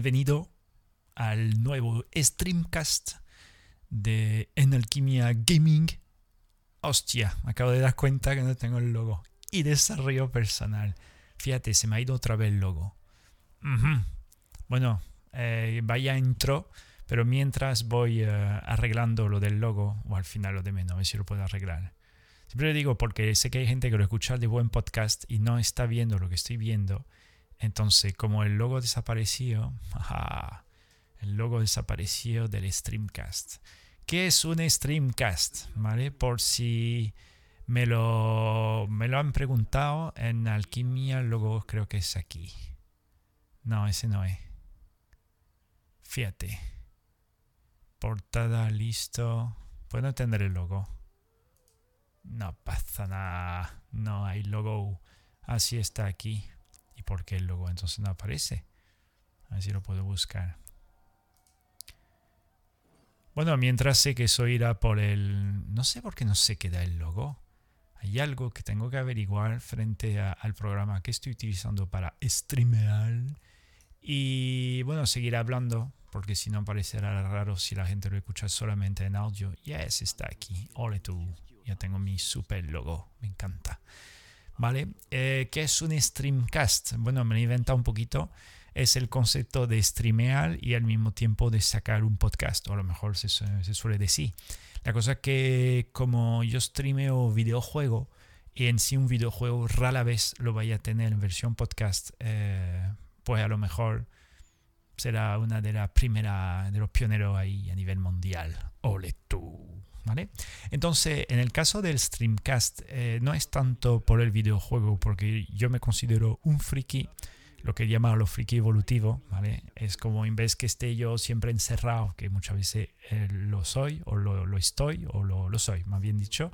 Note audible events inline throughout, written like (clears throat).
Bienvenido al nuevo streamcast de En Alquimia Gaming. Hostia, me acabo de dar cuenta que no tengo el logo. Y desarrollo personal. Fíjate, se me ha ido otra vez el logo. Bueno, eh, vaya intro, pero mientras voy eh, arreglando lo del logo, o al final lo de menos, a ver si lo puedo arreglar. Siempre lo digo porque sé que hay gente que lo escucha de buen podcast y no está viendo lo que estoy viendo. Entonces, como el logo desapareció, (laughs) el logo desapareció del Streamcast. ¿Qué es un Streamcast? ¿Vale? Por si me lo, me lo han preguntado en Alquimia, el logo creo que es aquí. No, ese no es. Fíjate. Portada, listo. Puedo entender el logo. No pasa nada. No hay logo. Así está aquí. ¿Y por qué el logo entonces no aparece? A ver si lo puedo buscar. Bueno, mientras sé que eso irá por el... No sé por qué no se queda el logo. Hay algo que tengo que averiguar frente al programa que estoy utilizando para streamear. Y bueno, seguir hablando, porque si no parecerá raro si la gente lo escucha solamente en audio. Yes, está aquí. Ole tú. Ya tengo mi super logo. Me encanta. ¿Vale? Eh, ¿Qué es un streamcast? Bueno, me he inventado un poquito es el concepto de streamear y al mismo tiempo de sacar un podcast, o a lo mejor se, suele decir. La cosa es que como yo streameo videojuego y en sí un videojuego rara vez lo vaya a tener en versión podcast, eh, pues a lo mejor será una de las primeras, de los pioneros ahí a nivel mundial. Ole tú. ¿Vale? Entonces, en el caso del streamcast, eh, no es tanto por el videojuego, porque yo me considero un friki lo que llama lo friki evolutivo, ¿vale? Es como en vez que esté yo siempre encerrado, que muchas veces eh, lo soy, o lo, estoy, o lo, lo, soy, más bien dicho,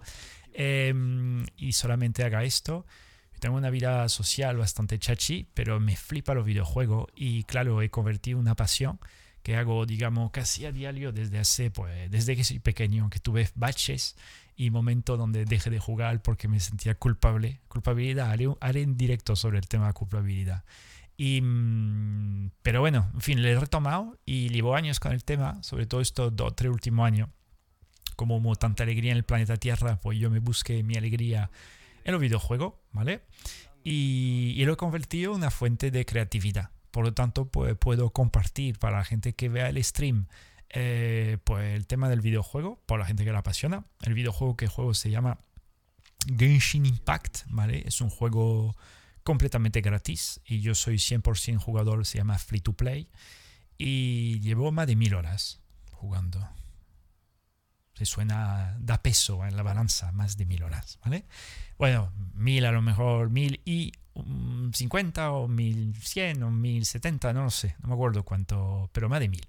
em, y solamente haga esto. Tengo una vida social bastante chachi, pero me flipa los videojuegos y claro, he convertido una pasión que hago, digamos, casi a diario desde hace, pues, desde que soy pequeño, que tuve baches y momentos donde dejé de jugar porque me sentía culpable. Culpabilidad, haré, haré directo sobre el tema de culpabilidad. Y, mm, pero bueno, en fin, le he retomado y llevo años con el tema, sobre todo estos dos tres últimos años. Como hubo tanta alegría en el planeta Tierra, pues yo me busqué mi alegría en los videojuegos, ¿vale? Y, y lo he convertido en una fuente de creatividad. Por lo tanto, pues puedo compartir para la gente que vea el stream eh, pues el tema del videojuego, por la gente que la apasiona. El videojuego que juego se llama Genshin Impact, ¿vale? Es un juego completamente gratis y yo soy 100% jugador, se llama Free to Play y llevo más de mil horas jugando. Se suena, da peso en la balanza, más de mil horas, ¿vale? Bueno, mil a lo mejor, mil y cincuenta o mil cien o mil setenta, no lo sé, no me acuerdo cuánto, pero más de mil.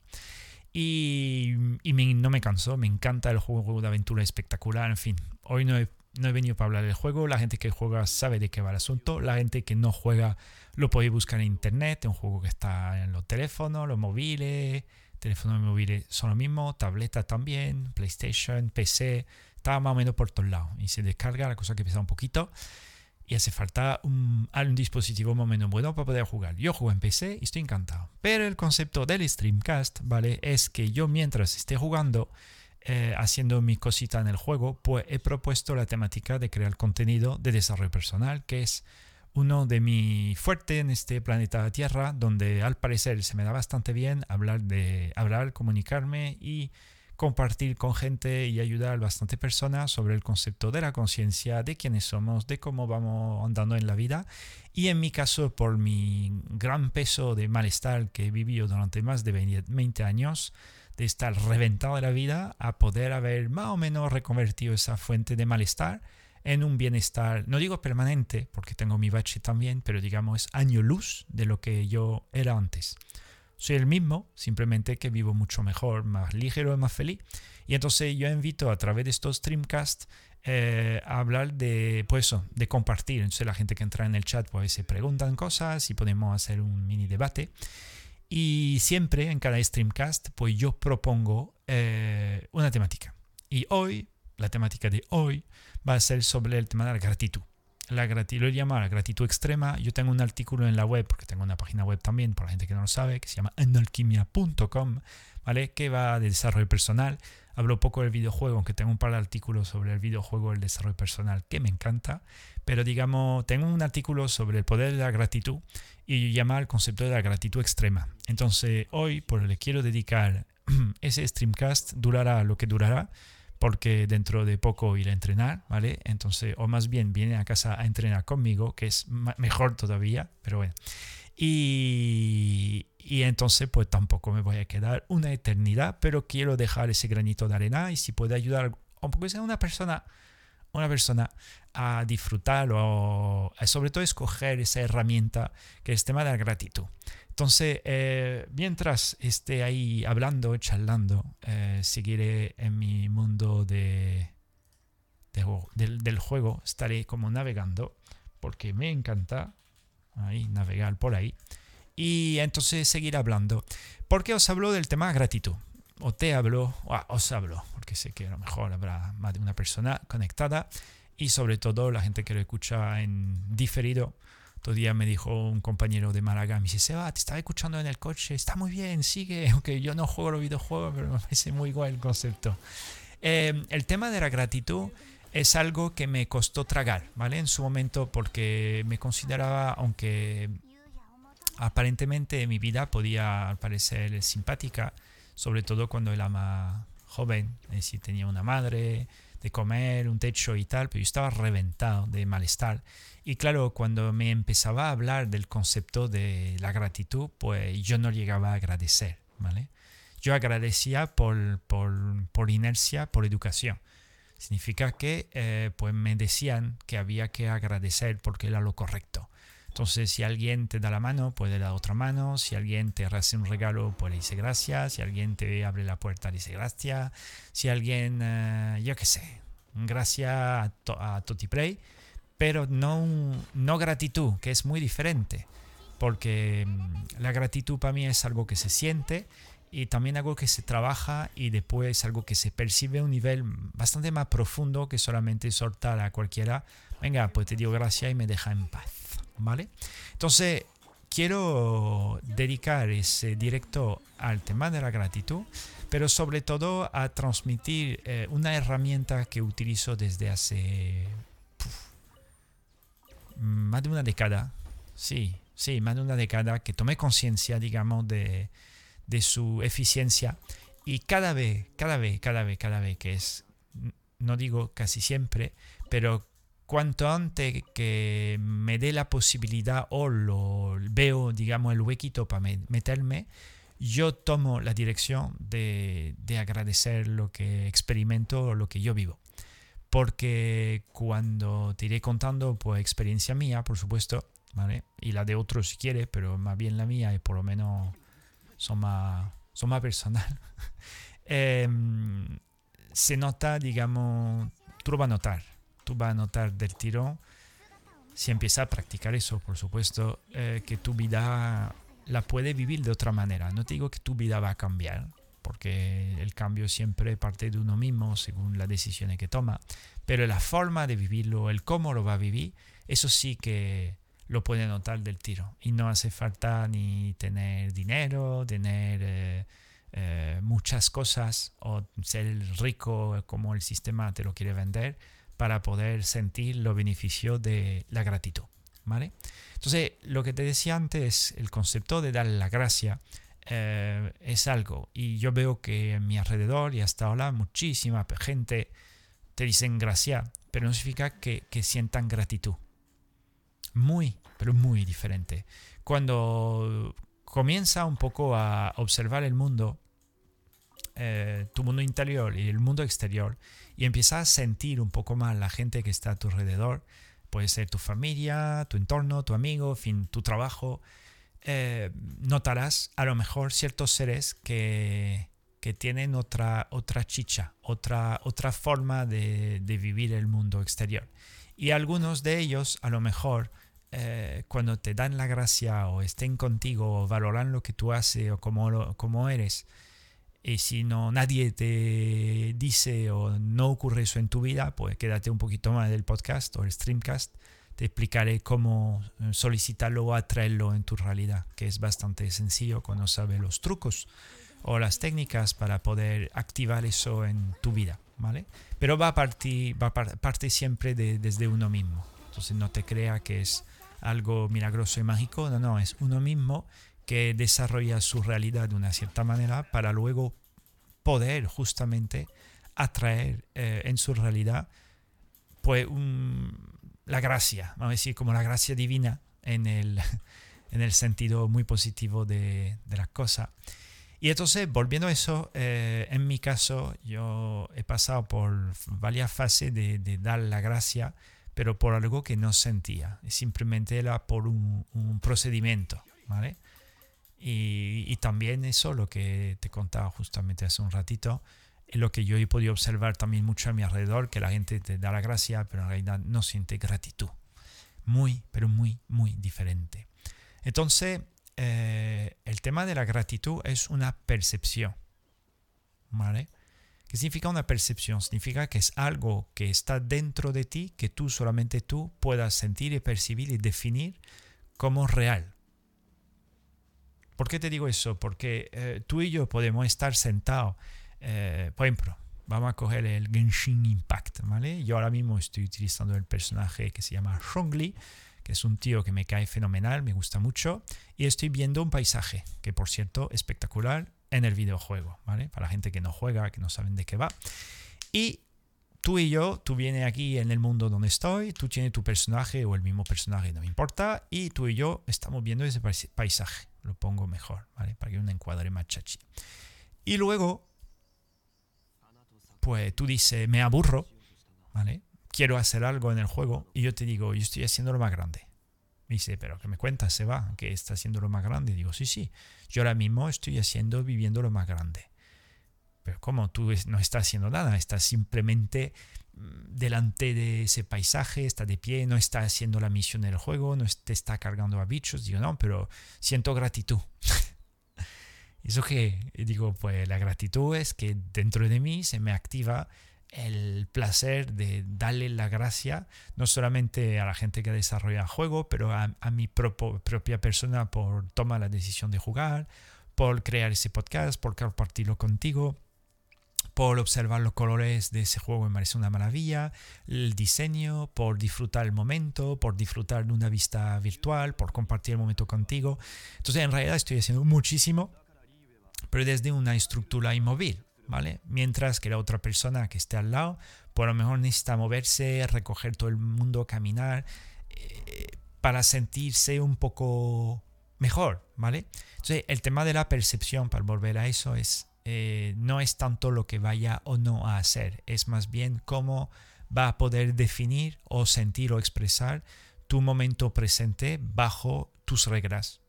Y, y no me canso, me encanta el juego de aventura espectacular, en fin. Hoy no he no he venido para hablar del juego, la gente que juega sabe de qué va el asunto, la gente que no juega lo podéis buscar en internet, es un juego que está en los teléfonos, los móviles, teléfonos móviles son lo mismo, tabletas también, PlayStation, PC, está más o menos por todos lados y se descarga, la cosa que pesa un poquito y hace falta un, dispositivo más o menos bueno para poder jugar. Yo juego en PC y estoy encantado, pero el concepto del Streamcast, ¿vale? Es que yo mientras esté jugando eh, haciendo mi cosita en el juego, pues he propuesto la temática de crear contenido de desarrollo personal, que es uno de mi fuerte en este planeta Tierra, donde al parecer se me da bastante bien hablar de hablar, comunicarme y compartir con gente y ayudar a bastante personas sobre el concepto de la conciencia, de quiénes somos, de cómo vamos andando en la vida. Y en mi caso, por mi gran peso de malestar que he vivido durante más de 20 años, de estar reventado de la vida a poder haber más o menos reconvertido esa fuente de malestar en un bienestar, no digo permanente, porque tengo mi bache también, pero digamos es año luz de lo que yo era antes. Soy el mismo, simplemente que vivo mucho mejor, más ligero y más feliz. Y entonces yo invito a través de estos streamcasts eh, a hablar de, pues eso, de compartir. Entonces la gente que entra en el chat pues se preguntan cosas y podemos hacer un mini debate. Y siempre en cada streamcast, pues yo propongo eh, una temática. Y hoy, la temática de hoy va a ser sobre el tema de la gratitud. la gratitud, lo llama la gratitud extrema. Yo tengo un artículo en la web, porque tengo una página web también, para la gente que no lo sabe, que se llama analquimia.com, ¿vale? Que va de desarrollo personal. Hablo poco del videojuego, aunque tengo un par de artículos sobre el videojuego el desarrollo personal que me encanta. Pero digamos, tengo un artículo sobre el poder de la gratitud y llama el concepto de la gratitud extrema. Entonces, hoy, pues le quiero dedicar (clears throat) ese streamcast, durará lo que durará porque dentro de poco iré a entrenar, ¿vale? Entonces, o más bien viene a casa a entrenar conmigo, que es mejor todavía, pero bueno. Y, y, entonces, pues tampoco me voy a quedar una eternidad, pero quiero dejar ese granito de arena y si puede ayudar, aunque sea una persona, una persona a disfrutar o sobre todo escoger esa herramienta que es el tema de la gratitud. Entonces, eh, mientras esté ahí hablando, charlando, eh, seguiré en mi mundo de, del, juego, estaré como navegando, porque me encanta ahí, navegar por ahí. Y entonces seguiré hablando. ¿Por qué os hablo del tema gratitud? O te hablo, o os hablo, porque sé que a lo mejor habrá más de una persona conectada y sobre todo la gente que lo escucha en diferido otro día me dijo un compañero de Málaga, me dice, Seba, te estaba escuchando en el coche, está muy bien, sigue, (laughs) aunque yo no juego los videojuegos, pero me parece muy guay el concepto. Em, el tema de la gratitud es algo que me costó tragar, ¿vale? En su momento porque me consideraba, aunque aparentemente mi vida podía parecer simpática, sobre todo cuando era más joven, es decir, tenía una madre, de comer, un techo y tal, pero yo estaba reventado de malestar. Y claro, cuando me empezaba a hablar del concepto de la gratitud, pues yo no llegaba a agradecer, ¿vale? Yo agradecía por, por, por inercia, por educación. Significa que eh, pues me decían que había que agradecer porque era lo correcto. Entonces, si alguien te da la mano, puede dar otra mano. Si alguien te hace un regalo, pues le dice gracias. Si alguien te abre la puerta, dice gracias. Si alguien, eh, yo qué sé, gracias a, a Totiplay, pero no, no gratitud, que es muy diferente. Porque mm, la gratitud para mí es algo que se siente y también algo que se trabaja y después algo que se percibe a un nivel bastante más profundo que solamente soltar a cualquiera. Venga, pues te digo gracias y me deja en paz. Entonces, quiero dedicar ese directo al tema de la gratitud, pero sobre todo a transmitir eh, una herramienta que utilizo desde hace más de una década. Sí, sí, más de una década que tomé conciencia, digamos, de, de su eficiencia y cada vez, cada vez, cada vez, cada vez que es, no digo casi siempre, pero cuanto antes que me dé la posibilidad o lo veo, digamos, el huequito para meterme, yo tomo la dirección de, agradecer lo que experimento o lo que yo vivo. Porque cuando te iré contando, pues experiencia mía, por supuesto, ¿vale? Y la de otros si quiere, pero más bien la mía y por lo menos son más, son más personal. (laughs) Em, se nota, digamos, tú lo vas a notar tú vas a notar del tirón, si empiezas a practicar eso, por supuesto, eh, que tu vida la puede vivir de otra manera. No te digo que tu vida va a cambiar, porque el cambio siempre parte de uno mismo según las decisiones que toma, pero la forma de vivirlo, el cómo lo va a vivir, eso sí que lo puede notar del tiro. Y no hace falta ni tener dinero, tener eh, eh, muchas cosas o ser rico como el sistema te lo quiere vender para poder sentir los beneficios de la gratitud. ¿vale? Entonces, lo que te decía antes, el concepto de dar la gracia eh, es algo, y yo veo que en mi alrededor y hasta ahora muchísima gente te dicen gracia, pero no significa que, que sientan gratitud. Muy, pero muy diferente. Cuando comienza un poco a observar el mundo, eh, tu mundo interior y el mundo exterior, y empiezas a sentir un poco más la gente que está a tu alrededor. Puede ser tu familia, tu entorno, tu amigo, fin, tu trabajo. Eh, notarás a lo mejor ciertos seres que, que tienen otra, otra chicha, otra, otra forma de, de, vivir el mundo exterior. Y algunos de ellos a lo mejor eh, cuando te dan la gracia o estén contigo o valoran lo que tú haces o cómo, cómo eres, y si no nadie te dice o no ocurre eso en tu vida, pues quédate un poquito más del podcast o el streamcast. te explicaré cómo eh, solicitarlo o atraerlo en tu realidad, que es bastante sencillo cuando sabes los trucos o las técnicas para poder activar eso en tu vida, ¿vale? Pero va a partir, va a partir siempre de, desde uno mismo. Entonces no te crea que es algo milagroso y mágico, no, no, es uno mismo que desarrolla su realidad de una cierta manera para luego poder justamente atraer eh, en su realidad pues la gracia, vamos a decir como la gracia divina en el, (laughs) en el sentido muy positivo de, de la cosa. Y entonces, volviendo a eso, eh, en mi caso, yo he pasado por varias fases de, de, dar la gracia, pero por algo que no sentía. Simplemente era por un, un procedimiento, ¿vale? Y, también eso, lo que te contaba justamente hace un ratito, es lo que yo he podido observar también mucho a mi alrededor, que la gente te da la gracia, pero en realidad no siente gratitud. Muy, pero muy, muy diferente. Entonces, eh, el tema de la gratitud es una percepción. ¿Vale? ¿Qué significa una percepción? Significa que es algo que está dentro de ti, que tú solamente tú puedas sentir y percibir y definir como real. ¿Por qué te digo eso? Porque eh, tú y yo podemos estar sentados, eh, por ejemplo, vamos a coger el Genshin Impact, ¿vale? Yo ahora mismo estoy utilizando el personaje que se llama Shongli, que es un tío que me cae fenomenal, me gusta mucho, y estoy viendo un paisaje, que por cierto, espectacular en el videojuego, ¿vale? Para la gente que no juega, que no saben de qué va. Y tú y yo, tú vienes aquí en el mundo donde estoy, tú tienes tu personaje o el mismo personaje, no me importa, y tú y yo estamos viendo ese paisaje. Lo pongo mejor, ¿vale? Para que un encuadre más chachi. Y luego, pues tú dices, me aburro, ¿vale? quiero hacer algo en el juego y yo te digo, yo estoy haciendo lo más grande. Me dice, pero que me cuentas, se va, que está haciendo lo más grande. Digo, sí, sí, yo ahora mismo estoy haciendo, viviendo lo más grande. Pero ¿cómo? Tú no estás haciendo nada, estás simplemente delante de ese paisaje, está de pie, no está haciendo la misión del juego, no te está cargando a bichos. Digo, no, pero siento gratitud. (laughs) ¿Eso qué? Digo, pues la gratitud es que dentro de mí se me activa el placer de darle la gracia no solamente a la gente que desarrolla el juego, pero a, mi propia persona por tomar la decisión de jugar, por crear ese podcast, por compartirlo contigo, por observar los colores de ese juego me parece una maravilla, el diseño, por disfrutar el momento, por disfrutar de una vista virtual, por compartir el momento contigo. Entonces en realidad estoy haciendo muchísimo, pero desde una estructura inmóvil ¿vale? Mientras que la otra persona que esté al lado, por lo mejor necesita moverse, recoger todo el mundo, caminar, eh, para sentirse un poco mejor, ¿vale? Entonces, el tema de la percepción, para volver a eso, es eh, no es tanto lo que vaya o no a hacer, es más bien cómo va a poder definir o sentir o expresar tu momento presente bajo tus reglas,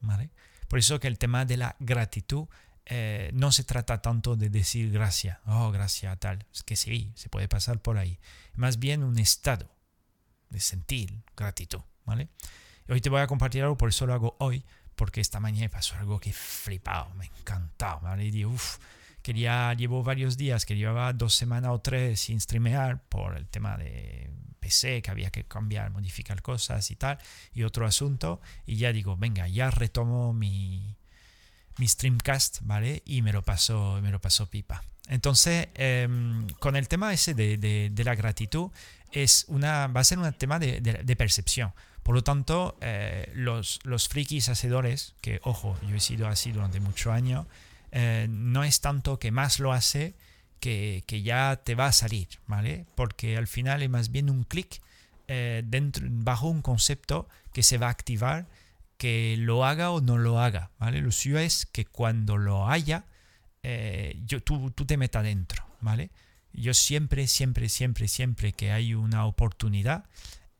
¿vale? Por eso que el tema de la gratitud eh, no se trata tanto de decir gracias, oh, gracias tal, es que sí, se puede pasar por ahí. Más bien un estado de sentir gratitud, ¿vale? hoy te voy a compartir algo, por eso lo hago hoy, porque esta mañana pasó algo que flipado, me encantado, ¿vale? Y uff, quería, llevo varios días, que llevaba dos semanas o tres sin streamear por el tema de PC, que había que cambiar, modificar cosas y tal, y otro asunto, y ya digo, venga, ya retomo mi, mi streamcast, ¿vale? Y me lo pasó, me lo pasó pipa. Entonces, em, con el tema ese de, de, la gratitud, es una, va a ser un tema de, de percepción. Por lo tanto, eh, los, frikis hacedores, que ojo, yo he sido así durante muchos años, eh, no es tanto que más lo hace que, que, ya te va a salir, ¿vale? Porque al final es más bien un clic eh, bajo un concepto que se va a activar que lo haga o no lo haga, ¿vale? Lo suyo es que cuando lo haya, eh, yo, tú, tú, te metas dentro, ¿vale? Yo siempre, siempre, siempre, siempre que hay una oportunidad,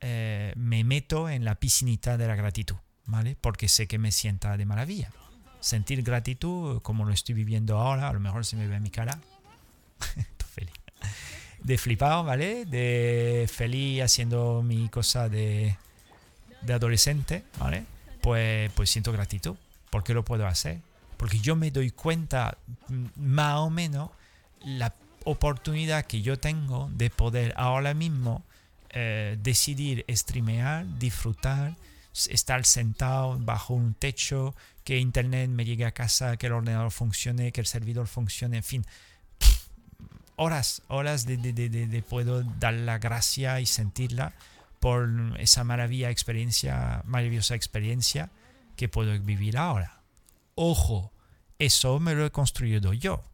eh, me meto en la piscinita de la gratitud, ¿vale? Porque sé que me sienta de maravilla. Sentir gratitud, como lo estoy viviendo ahora, a lo mejor se me ve en mi cara. (laughs) feliz. De flipado, ¿vale? De feliz haciendo mi cosa de, de adolescente, ¿vale? pues, pues siento gratitud. ¿Por qué lo puedo hacer? Porque yo me doy cuenta mm, más o menos la oportunidad que yo tengo de poder ahora mismo eh, decidir streamear, disfrutar, estar sentado bajo un techo, que internet me llegue a casa, que el ordenador funcione, que el servidor funcione, en fin. Horas, horas de, de, de, puedo dar la gracia y sentirla por esa maravilla experiencia, maravillosa experiencia que puedo vivir ahora. Ojo, eso me lo he construido yo.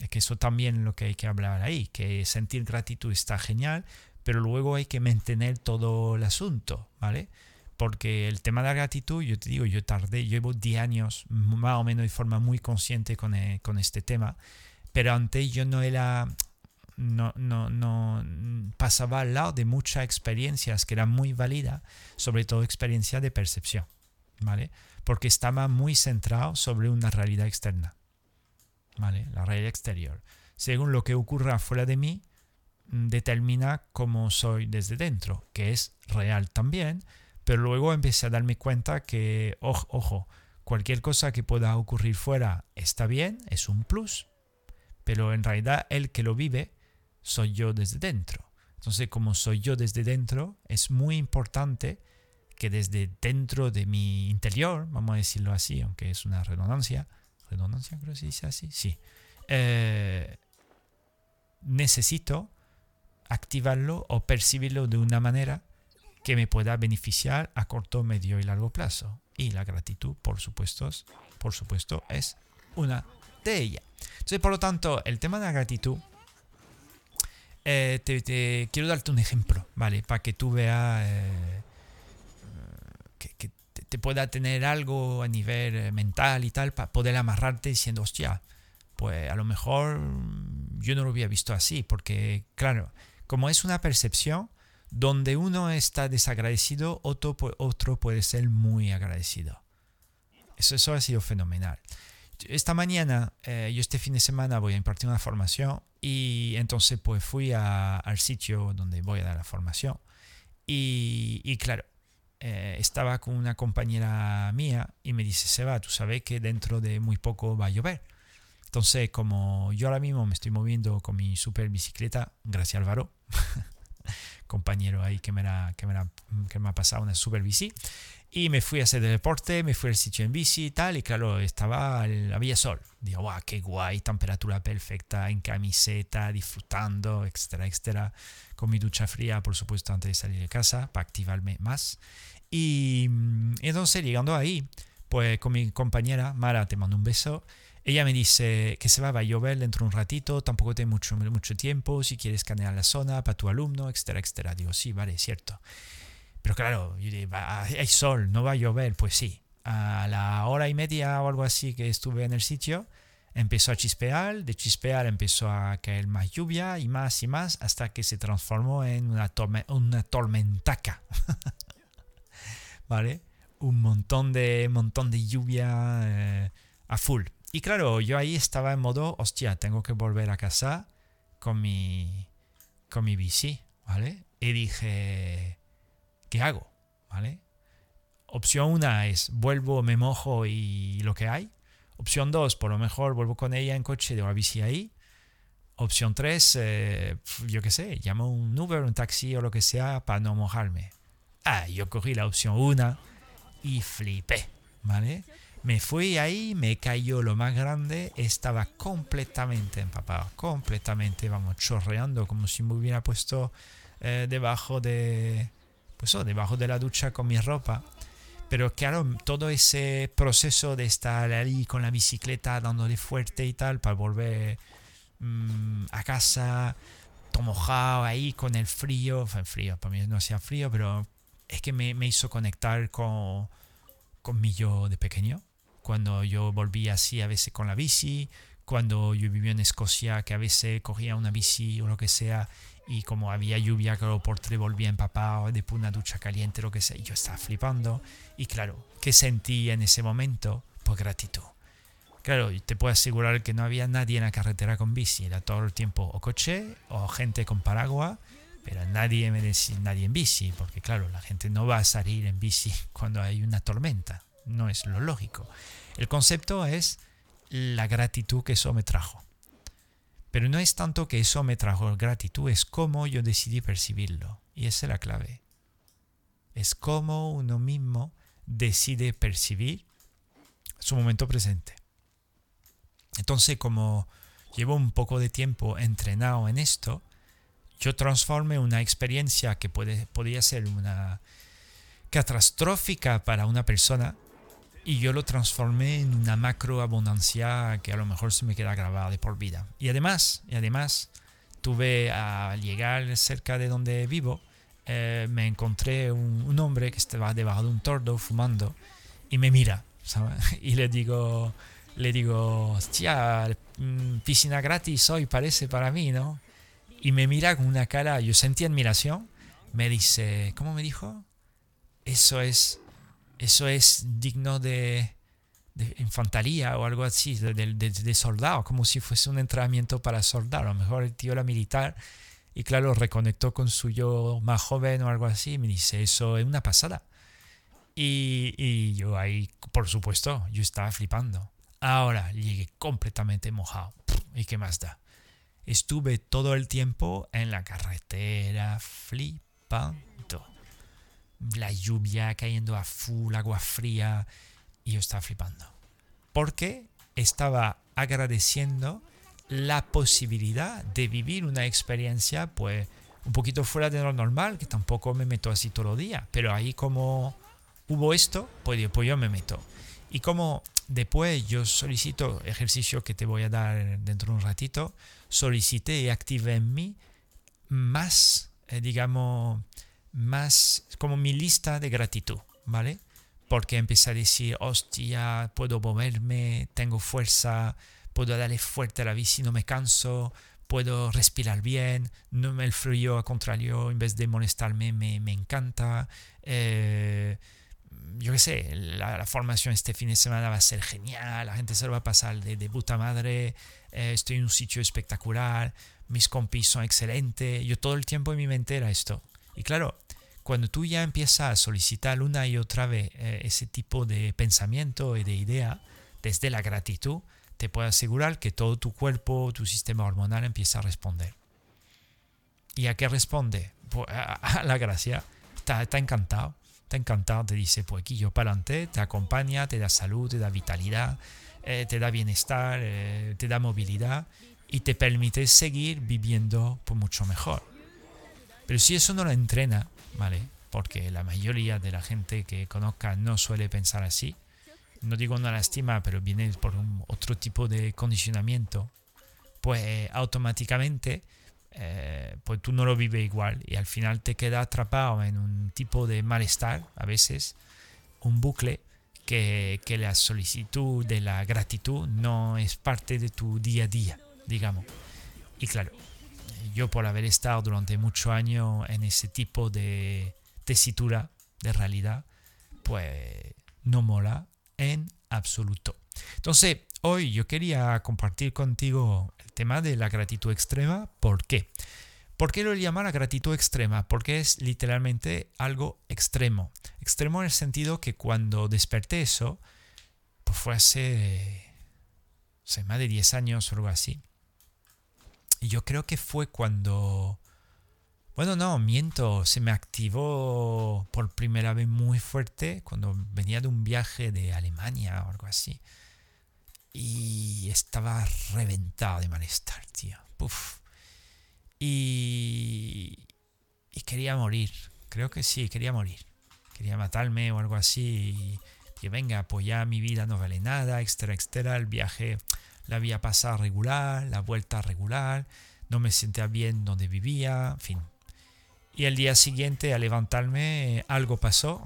Es que eso también es lo que hay que hablar ahí, que sentir gratitud está genial, pero luego hay que mantener todo el asunto, ¿vale? Porque el tema de la gratitud, yo te digo, yo tardé, llevo 10 años más o menos de forma muy consciente con, eh, con este tema, pero antes yo no era, no, no, no pasaba al lado de muchas experiencias que eran muy válidas, sobre todo experiencias de percepción, ¿vale? Porque estaba muy centrado sobre una realidad externa, ¿vale? La realidad exterior. Según lo que ocurra fuera de mí, determina cómo soy desde dentro, que es real también, pero luego empecé a darme cuenta que, ojo, ojo, cualquier cosa que pueda ocurrir fuera está bien, es un plus, pero en realidad el que lo vive soy yo desde dentro. Entonces, como soy yo desde dentro, es muy importante que desde dentro de mi interior, vamos a decirlo así, aunque es una redundancia, redundancia creo que se dice así, sí, eh, necesito activarlo o percibirlo de una manera que me pueda beneficiar a corto, medio y largo plazo. Y la gratitud, por supuesto, por supuesto es una de ellas. Entonces, por lo tanto, el tema de la gratitud, eh, te, quiero darte un ejemplo, ¿vale? Para que tú veas eh, que, te, pueda tener algo a nivel eh, mental y tal, para poder amarrarte diciendo, hostia, pues a lo mejor yo no lo había visto así, porque, claro, como es una percepción, donde uno está desagradecido, otro, otro puede ser muy agradecido. Eso, eso ha sido fenomenal. Esta mañana, eh, yo este fin de semana voy a impartir una formación y entonces pues fui al sitio donde voy a dar la formación y, claro, eh, estaba con una compañera mía y me dice, Seba, tú sabes que dentro de muy poco va a llover. Entonces, como yo ahora mismo me estoy moviendo con mi super bicicleta, gracias Álvaro, (laughs) compañero ahí que me, que, me que me ha pasado una super bici. Y me fui a hacer deporte, me fui al sitio en bici y tal, y claro, estaba, había sol. Digo, guau, qué guay, temperatura perfecta, en camiseta, disfrutando, etcétera, etcétera. Con mi ducha fría, por supuesto, antes de salir de casa, para activarme más. Y, y mm, entonces, llegando ahí, pues con mi compañera, Mara, te mando un beso. Ella me dice que se va a llover dentro de un ratito, tampoco tiene mucho, mucho tiempo, si quieres escanear la zona para tu alumno, etcétera, etcétera. Digo, sí, vale, cierto. Pero claro, hay sol, no va a llover, pues sí. A la hora y media o algo así que estuve en el sitio, empezó a chispear, de chispear empezó a caer más lluvia y más y más hasta que se transformó en una, una tormentaca. (laughs) ¿Vale? Un montón de, montón de lluvia eh, a full. Y claro, yo ahí estaba en modo, hostia, tengo que volver a casa con mi, con mi bici, ¿vale? Y dije, ¿qué hago? ¿Vale? Opción una es, vuelvo, me mojo y lo que hay. Opción dos, por lo mejor vuelvo con ella en coche, de la bici ahí. Opción tres, eh, yo qué sé, llamo un Uber, un taxi o lo que sea para no mojarme. Ah, yo cogí la opción una y flipé, ¿vale? Me fui ahí, me cayó lo más grande, estaba completamente empapado, completamente, vamos, chorreando, como si me hubiera puesto eh, debajo de, pues oh, debajo de la ducha con mi ropa. Pero claro, todo ese proceso de estar ahí con la bicicleta dándole fuerte y tal para volver mm, a casa, mojado ahí con el frío, frío, para mí no hacía frío, pero es que me, hizo conectar con, con yo de pequeño cuando yo volvía así a veces con la bici, cuando yo vivía en Escocia, que a veces cogía una bici o lo que sea, y como había lluvia, claro, por tres volvía empapado, después una ducha caliente, lo que sea, y yo estaba flipando. Y claro, ¿qué sentí en ese momento? Pues gratitud. Claro, te puedo asegurar que no había nadie en la carretera con bici, era todo el tiempo o coche o gente con paraguas, pero nadie me decía nadie en bici, porque claro, la gente no va a salir en bici (laughs) cuando hay una tormenta, no es lo lógico. El concepto es la gratitud que eso me trajo. Pero no es tanto que eso me trajo gratitud, es cómo yo decidí percibirlo. Y esa es la clave. Es cómo uno mismo decide percibir su momento presente. Entonces, como llevo un poco de tiempo entrenado en esto, yo transformé una experiencia que puede, podría ser una catastrófica para una persona y yo lo transformé en una macro abundancia que a lo mejor se me queda grabada de por vida. Y además, y además tuve a llegar cerca de donde vivo, eh, me encontré un, hombre que estaba debajo de un tordo fumando y me mira, (laughs) Y le digo, le digo, hostia, mm, piscina gratis hoy parece para mí, ¿no? Y me mira con una cara, yo sentí admiración, me dice, ¿cómo me dijo? Eso es eso es digno de, infantería o algo así, de, soldado, como si fuese un entrenamiento para soldado. A lo mejor el tío era militar y claro, reconectó con su yo más joven o algo así y me dice, eso es una pasada. Y, y yo ahí, por supuesto, yo estaba flipando. Ahora llegué completamente mojado. ¿Y qué más da? Estuve todo el tiempo en la carretera flipando la lluvia cayendo a full, agua fría, y yo estaba flipando. Porque estaba agradeciendo la posibilidad de vivir una experiencia, pues, un poquito fuera de lo normal, que tampoco me meto así todo el día, pero ahí como hubo esto, pues, pues yo me meto. Y como después yo solicito ejercicio que te voy a dar dentro de un ratito, solicité y activé en mí más, eh, digamos, más como mi lista de gratitud, ¿vale? Porque empecé a decir, hostia, puedo moverme, tengo fuerza, puedo darle fuerte a la bici, no me canso, puedo respirar bien, no me el frío, al contrario, en vez de molestarme, me, me encanta. Eh, yo qué sé, la, formación este fin de semana va a ser genial, la gente se lo va a pasar de, de puta madre, eh, estoy en un sitio espectacular, mis compis son excelentes, yo todo el tiempo en mi mente era esto. Y claro, cuando tú ya empiezas a solicitar una y otra vez eh, ese tipo de pensamiento y de idea desde la gratitud, te puedo asegurar que todo tu cuerpo, tu sistema hormonal empieza a responder. ¿Y a qué responde? Pues a, la gracia. Está, encantado. Está encantado. Te dice, pues aquí yo para adelante, te acompaña, te da salud, te da vitalidad, eh, te da bienestar, eh, te da movilidad y te permite seguir viviendo pues, mucho mejor. Pero si eso no lo entrena, ¿vale? Porque la mayoría de la gente que conozca no suele pensar así. No digo una lástima, pero viene por otro tipo de condicionamiento. Pues automáticamente, eh, pues tú no lo vives igual y al final te queda atrapado en un tipo de malestar, a veces, un bucle que, que la solicitud de la gratitud no es parte de tu día a día, digamos. Y claro, yo por haber estado durante muchos años en ese tipo de tesitura de realidad, pues no mola en absoluto. Entonces, hoy yo quería compartir contigo el tema de la gratitud extrema. ¿Por qué? ¿Por qué lo llama la gratitud extrema? Porque es literalmente algo extremo. Extremo en el sentido que cuando desperté eso, pues fue hace, hace más de 10 años o algo así. Yo creo que fue cuando... Bueno, no, miento, se me activó por primera vez muy fuerte cuando venía de un viaje de Alemania o algo así. Y estaba reventado de malestar, tío. Puf. Y, y quería morir. Creo que sí, quería morir. Quería matarme o algo así. Y que venga, pues ya mi vida no vale nada, extra, extra. El viaje la vía pasada regular, la vuelta regular, no me sentía bien donde vivía, en fin. Y el día siguiente, al levantarme, algo pasó,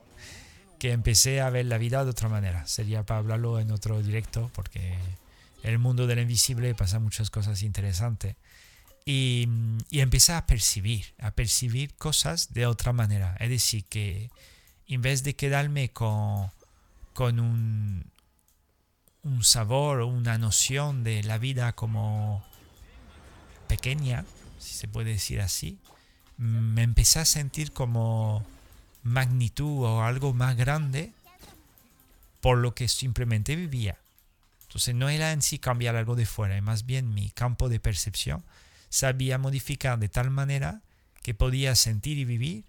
(laughs) que empecé a ver la vida de otra manera. Sería para hablarlo en otro directo, porque el mundo del invisible pasa muchas cosas interesantes. Y, y empecé a percibir, a percibir cosas de otra manera. Es decir, que en vez de quedarme con, con un, un sabor o una noción de la vida como pequeña, si se puede decir así, me empecé a sentir como magnitud o algo más grande por lo que simplemente vivía. Entonces no era en sí cambiar algo de fuera, más bien mi campo de percepción sabía modificar de tal manera que podía sentir y vivir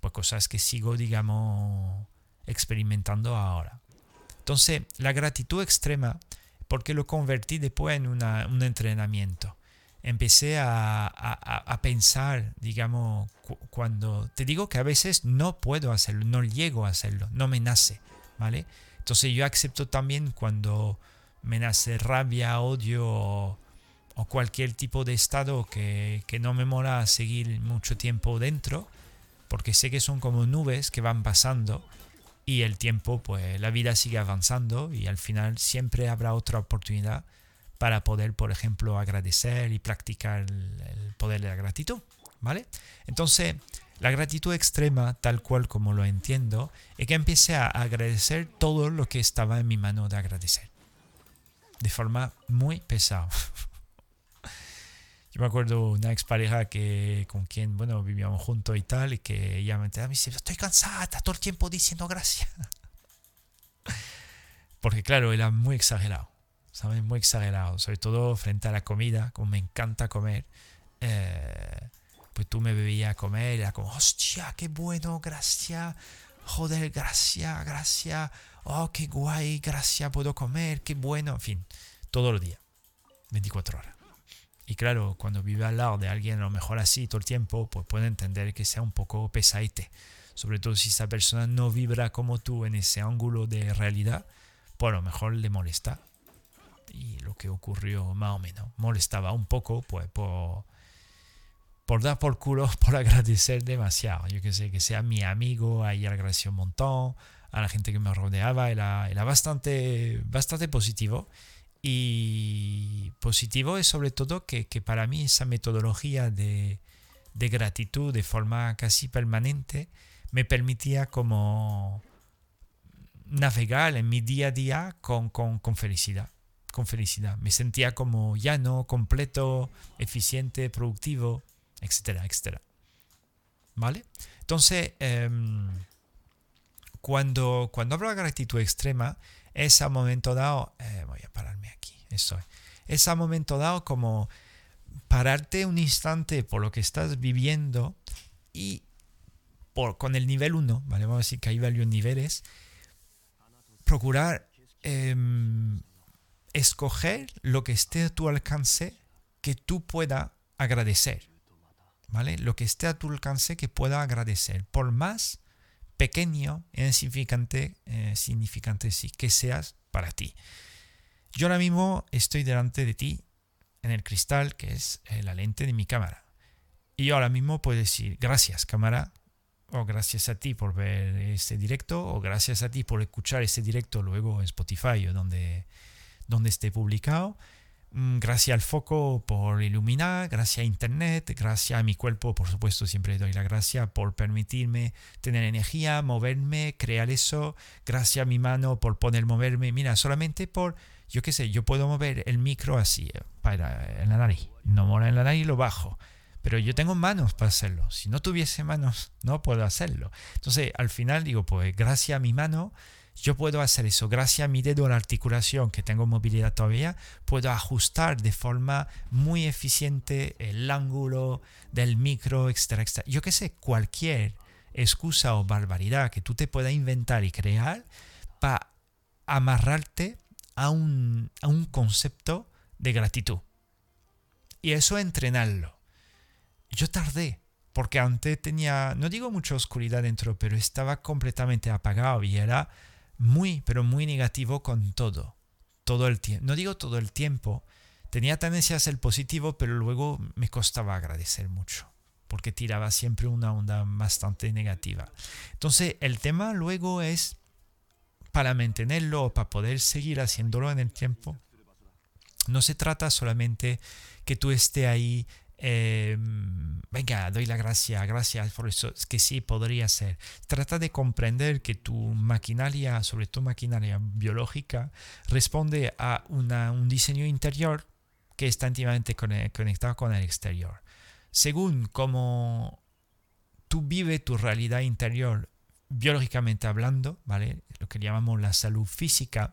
pues cosas que sigo, digamos, experimentando ahora. Entonces, la gratitud extrema, porque lo convertí después en un entrenamiento. Empecé a, pensar, digamos, cuando te digo que a veces no puedo hacerlo, no llego a hacerlo, no me nace, ¿vale? Entonces yo acepto también cuando me nace rabia, odio o, cualquier tipo de estado que, que no me mola seguir mucho tiempo dentro, porque sé que son como nubes que van pasando y el tiempo, pues la vida sigue avanzando y al final siempre habrá otra oportunidad para poder, por ejemplo, agradecer y practicar el poder de la gratitud, ¿vale? Entonces, la gratitud extrema, tal cual como lo entiendo, es que empecé a agradecer todo lo que estaba en mi mano de agradecer. De forma muy pesada. (laughs) Yo me acuerdo una expareja que, con quien, bueno, vivíamos juntos y tal, y que ella me dice, estoy cansada, todo el tiempo diciendo gracias. (laughs) Porque claro, era muy exagerado, ¿sabes? Muy exagerado, sobre todo frente a la comida, como me encanta comer. Eh, pues tú me bebías a comer, era como, hostia, qué bueno, gracias, joder, gracias, gracias, oh, qué guay, gracias, puedo comer, qué bueno, en fin, todos los días, 24 horas. Y claro, cuando vive al lado de alguien a lo mejor así todo el tiempo, pues puede entender que sea un poco pesaite. Sobre todo si esa persona no vibra como tú en ese ángulo de realidad, pues a lo mejor le molesta. Y lo que ocurrió más o menos, molestaba un poco, pues por, por dar por culo, (laughs) por agradecer demasiado. Yo que sé, que sea mi amigo, ahí agradeció un montón, a la gente que me rodeaba, era, era bastante, bastante positivo. Y positivo es sobre todo que, para mí esa metodología de, gratitud de forma casi permanente me permitía como navegar en mi día a día con, felicidad. Con felicidad. Me sentía como llano, completo, eficiente, productivo, etcétera, etcétera. ¿Vale? Entonces, em, cuando, cuando hablo de gratitud extrema, es a momento dado, eh, voy a pararme aquí, eso es a momento dado como pararte un instante por lo que estás viviendo y por, con el nivel 1, ¿vale? Vamos a decir que hay varios niveles, procurar em, escoger lo que esté a tu alcance que tú puedas agradecer, ¿vale? Lo que esté a tu alcance que pueda agradecer, por más pequeño insignificante, eh, significante sí, que seas para ti. Yo ahora mismo estoy delante de ti en el cristal que es eh, la lente de mi cámara. Y yo ahora mismo puedo decir gracias cámara, o gracias a ti por ver este directo, o gracias a ti por escuchar este directo luego en Spotify o donde, donde esté publicado. Mm, gracias al foco por iluminar, gracias a Internet, gracias a mi cuerpo, por supuesto, siempre doy la gracia por permitirme tener energía, moverme, crear eso, gracias a mi mano por poder moverme, mira, solamente por, yo qué sé, yo puedo mover el micro así, eh, para en la nariz, no mola en la nariz, lo bajo. Pero yo tengo manos para hacerlo. Si no tuviese manos, no puedo hacerlo. Entonces, al final digo, pues gracias a mi mano, yo puedo hacer eso. Gracias a mi dedo a la articulación, que tengo movilidad todavía, puedo ajustar de forma muy eficiente el ángulo del micro, etcétera, etcétera. Yo qué sé, cualquier excusa o barbaridad que tú te puedas inventar y crear para amarrarte a un, a un concepto de gratitud. Y eso entrenarlo. Yo tardé, porque antes tenía, no digo mucha oscuridad dentro, pero estaba completamente apagado y era muy, pero muy negativo con todo. Todo el tiempo. No digo todo el tiempo. Tenía tendencia a ser positivo, pero luego me costaba agradecer mucho. Porque tiraba siempre una onda bastante negativa. Entonces, el tema luego es para mantenerlo para poder seguir haciéndolo en el tiempo. No se trata solamente que tú estés ahí Em, venga, doy la gracia, gracias por eso, es que sí podría ser. Trata de comprender que tu maquinaria, sobre todo maquinaria biológica, responde a un diseño interior que está íntimamente conectado con el exterior. Según cómo tú vives tu realidad interior biológicamente hablando, ¿vale? Lo que llamamos la salud física,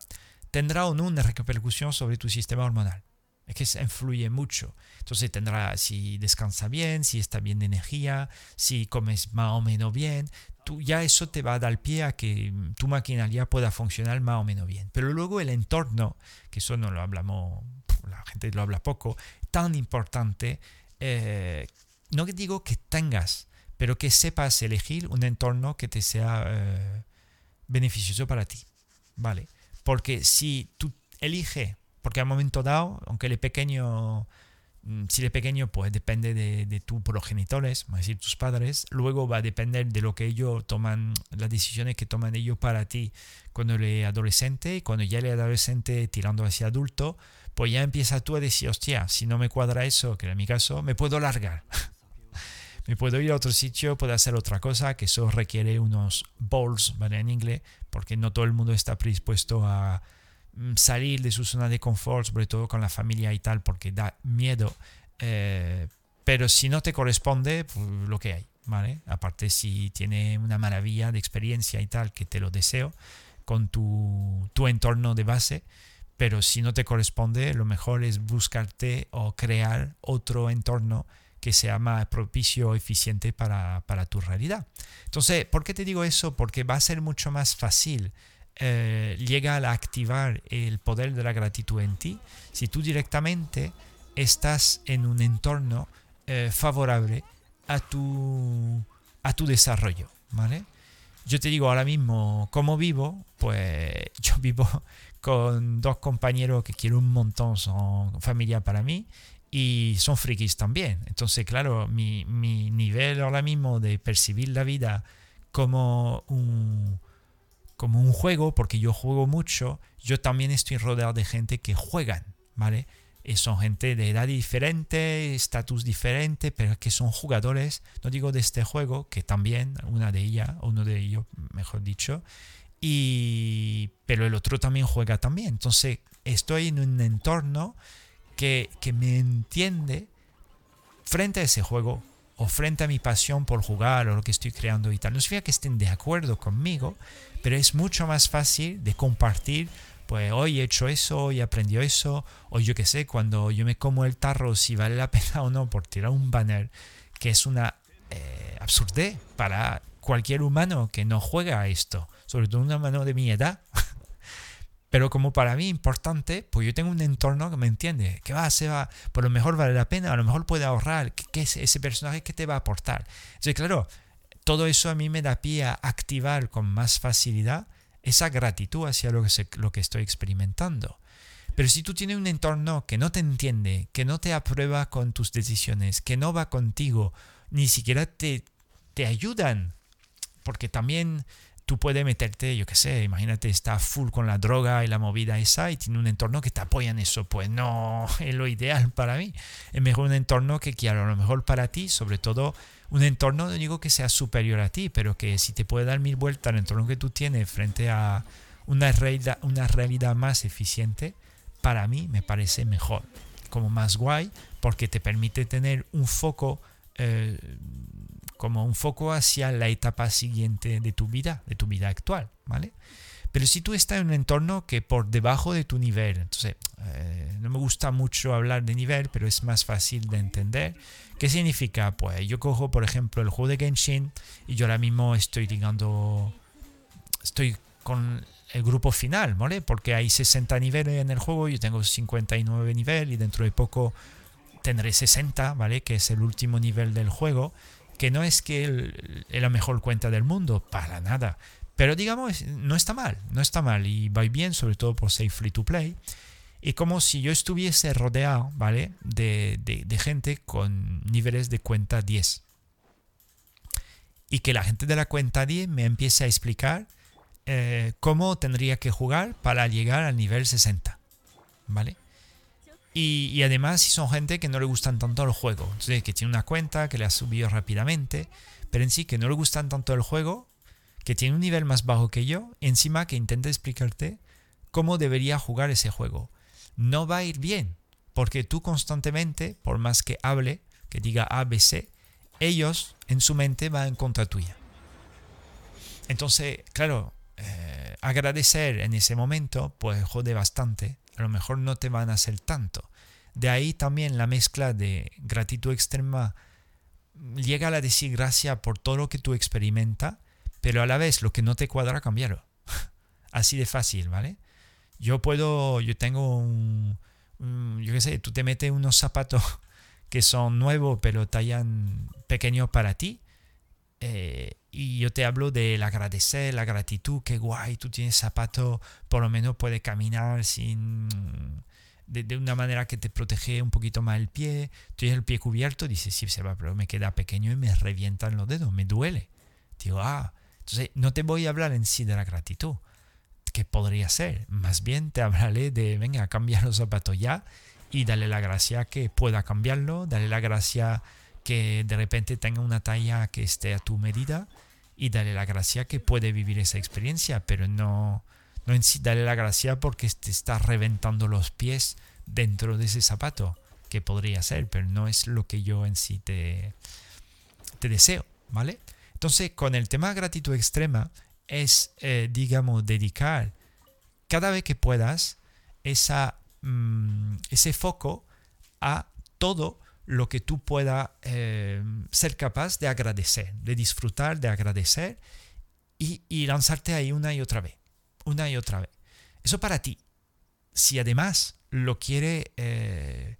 tendrá o no una repercusión sobre tu sistema hormonal. Es que se influye mucho. Entonces tendrá si descansa bien, si está bien de energía, si comes más o menos bien. Tú, ya eso te va a dar pie a que tu maquinaria pueda funcionar más o menos bien. Pero luego el entorno, que eso no lo hablamos, la gente lo habla poco, tan importante, eh, no digo que tengas, pero que sepas elegir un entorno que te sea eh, beneficioso para ti. ¿Vale? Porque si tú eliges porque al momento dado, aunque el pequeño, mm, si el pequeño, pues depende de, de tus progenitores, es decir, tus padres, luego va a depender de lo que ellos toman, las decisiones que toman ellos para ti cuando eres adolescente y cuando ya eres adolescente tirando hacia adulto, pues ya empieza tú a decir, hostia, si no me cuadra eso, que en mi caso, me puedo largar. (laughs) me puedo ir a otro sitio, puedo hacer otra cosa, que eso requiere unos balls, ¿vale? En inglés, porque no todo el mundo está predispuesto a salir de su zona de confort, sobre todo con la familia y tal, porque da miedo. Eh, pero si no te corresponde, pues lo que hay, ¿vale? Aparte si tiene una maravilla de experiencia y tal, que te lo deseo, con tu, tu entorno de base, pero si no te corresponde, lo mejor es buscarte o crear otro entorno que sea más propicio o eficiente para, para tu realidad. Entonces, ¿por qué te digo eso? Porque va a ser mucho más fácil eh, llega a activar el poder de la gratitud en ti si tú directamente estás en un entorno eh, favorable a tu, a tu desarrollo, ¿vale? Yo te digo ahora mismo cómo vivo, pues (laughs) yo vivo con dos compañeros que quiero un montón, son familia para mí y son frikis también. Entonces, claro, mi, mi nivel ahora mismo de percibir la vida como un, como un juego, porque yo juego mucho, yo también estoy rodeado de gente que juegan, ¿vale? Y son gente de edad diferente, estatus diferente, pero que son jugadores, no digo de este juego, que también, una de ellas, uno de ellos, mejor dicho, y, pero el otro también juega también. Entonces, estoy en un entorno que, que me entiende frente a ese juego o frente a mi pasión por jugar o lo que estoy creando y tal. No significa que estén de acuerdo conmigo, pero es mucho más fácil de compartir. Pues hoy he hecho eso, hoy he aprendido eso, o yo qué sé, cuando yo me como el tarro, si vale la (laughs) pena o no por tirar un banner, que es una eh, para cualquier humano que no juega a esto, sobre todo un humano de mi edad. (laughs) Pero como para mí importante, pues yo tengo un entorno que me entiende, que va, se va, por lo mejor vale la pena, a lo mejor puede ahorrar, ¿qué, es ese personaje que te va a aportar? Entonces, claro, todo eso a mí me da pie a activar con más facilidad esa gratitud hacia lo que, lo que estoy experimentando. Pero si tú tienes un entorno que no te entiende, que no te aprueba con tus decisiones, que no va contigo, ni siquiera te, te ayudan, porque también tú puedes meterte, yo qué sé, imagínate, está full con la droga y la movida esa y tiene un entorno que te apoya en eso. Pues no (laughs) es lo ideal para mí. Es mejor un entorno que quiero, a lo mejor para ti, sobre todo un entorno, no digo que sea superior a ti, pero que si te puede dar mil vueltas el entorno que tú tienes frente a una realidad, una realidad más eficiente, para mí me parece mejor, como más guay, porque te permite tener un foco eh, como un foco hacia la etapa siguiente de tu vida, de tu vida actual, ¿vale? Pero si tú estás en un entorno que por debajo de tu nivel, entonces eh, no me gusta mucho hablar de nivel, pero es más fácil de entender. ¿Qué significa? Pues yo cojo, por ejemplo, el juego de Genshin y yo ahora mismo estoy digando, estoy con el grupo final, ¿vale? Porque hay 60 niveles en el juego, yo tengo 59 niveles y dentro de poco tendré 60, ¿vale? Que es el último nivel del juego que no es que es la mejor cuenta del mundo, para nada. Pero digamos, no está mal, no está mal y va bien, sobre todo por ser free to play. Y como si yo estuviese rodeado, ¿vale? De, de, gente con niveles de cuenta 10. Y que la gente de la cuenta 10 me empiece a explicar eh, cómo tendría que jugar para llegar al nivel 60. ¿Vale? Y, además si son gente que no le gustan tanto el juego, entonces que tiene una cuenta, que le ha subido rápidamente, pero en sí que no le gustan tanto el juego, que tiene un nivel más bajo que yo, encima que intenta explicarte cómo debería jugar ese juego. No va a ir bien, porque tú constantemente, por más que hable, que diga ABC, ellos en su mente van en contra tuya. Entonces, claro, eh, agradecer en ese momento, pues jode bastante. A lo mejor no te van a hacer tanto. De ahí también la mezcla de gratitud extrema llega a la decir gracias por todo lo que tú experimentas, pero a la vez lo que no te cuadra, cambiarlo. (laughs) Así de fácil, ¿vale? Yo puedo, yo tengo un, yo qué sé, tú te metes unos zapatos (laughs) que son nuevos pero tallan pequeños para ti. Eh, y yo te hablo del agradecer, la gratitud, qué guay, tú tienes zapatos, por lo menos puedes caminar sin de, una manera que te protege un poquito más el pie. Tienes el pie cubierto, dices, sí, se va, pero me queda pequeño y me revientan los dedos, me duele. Digo, ah, entonces no te voy a hablar en sí de la gratitud, que podría ser. Más bien te hablaré de, venga, cambiar los zapatos ya y dale la gracia que pueda cambiarlo, dale la gracia que de repente tenga una talla que esté a tu medida y dale la gracia que puede vivir esa experiencia, pero no no en sí darle la gracia porque te está reventando los pies dentro de ese zapato, que podría ser, pero no es lo que yo en sí te, te deseo, ¿vale? Entonces, con el tema gratitud extrema, es, eh, digamos, dedicar cada vez que puedas esa, mm, ese foco a todo lo que tú puedas eh, ser capaz de agradecer, de disfrutar, de agradecer y, lanzarte ahí una y otra vez una y otra vez. Eso para ti. Si además lo quiere eh,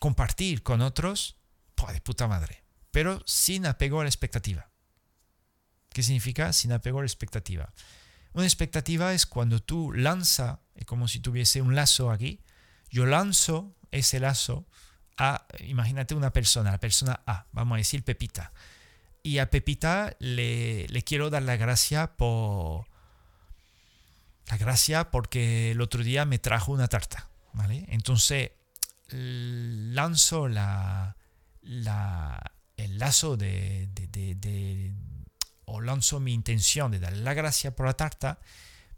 compartir con otros, pues de puta madre. Pero sin apego a la expectativa. ¿Qué significa sin apego a la expectativa? Una expectativa es cuando tú lanza, es como si tuviese un lazo aquí, yo lanzo ese lazo a, imagínate una persona, la persona A, vamos a decir Pepita. Y a Pepita le, le quiero dar la gracia por, la gracia porque el otro día me trajo una tarta, ¿vale? Entonces lanzo la, el lazo de, o lanzo mi intención de darle la gracia por la tarta,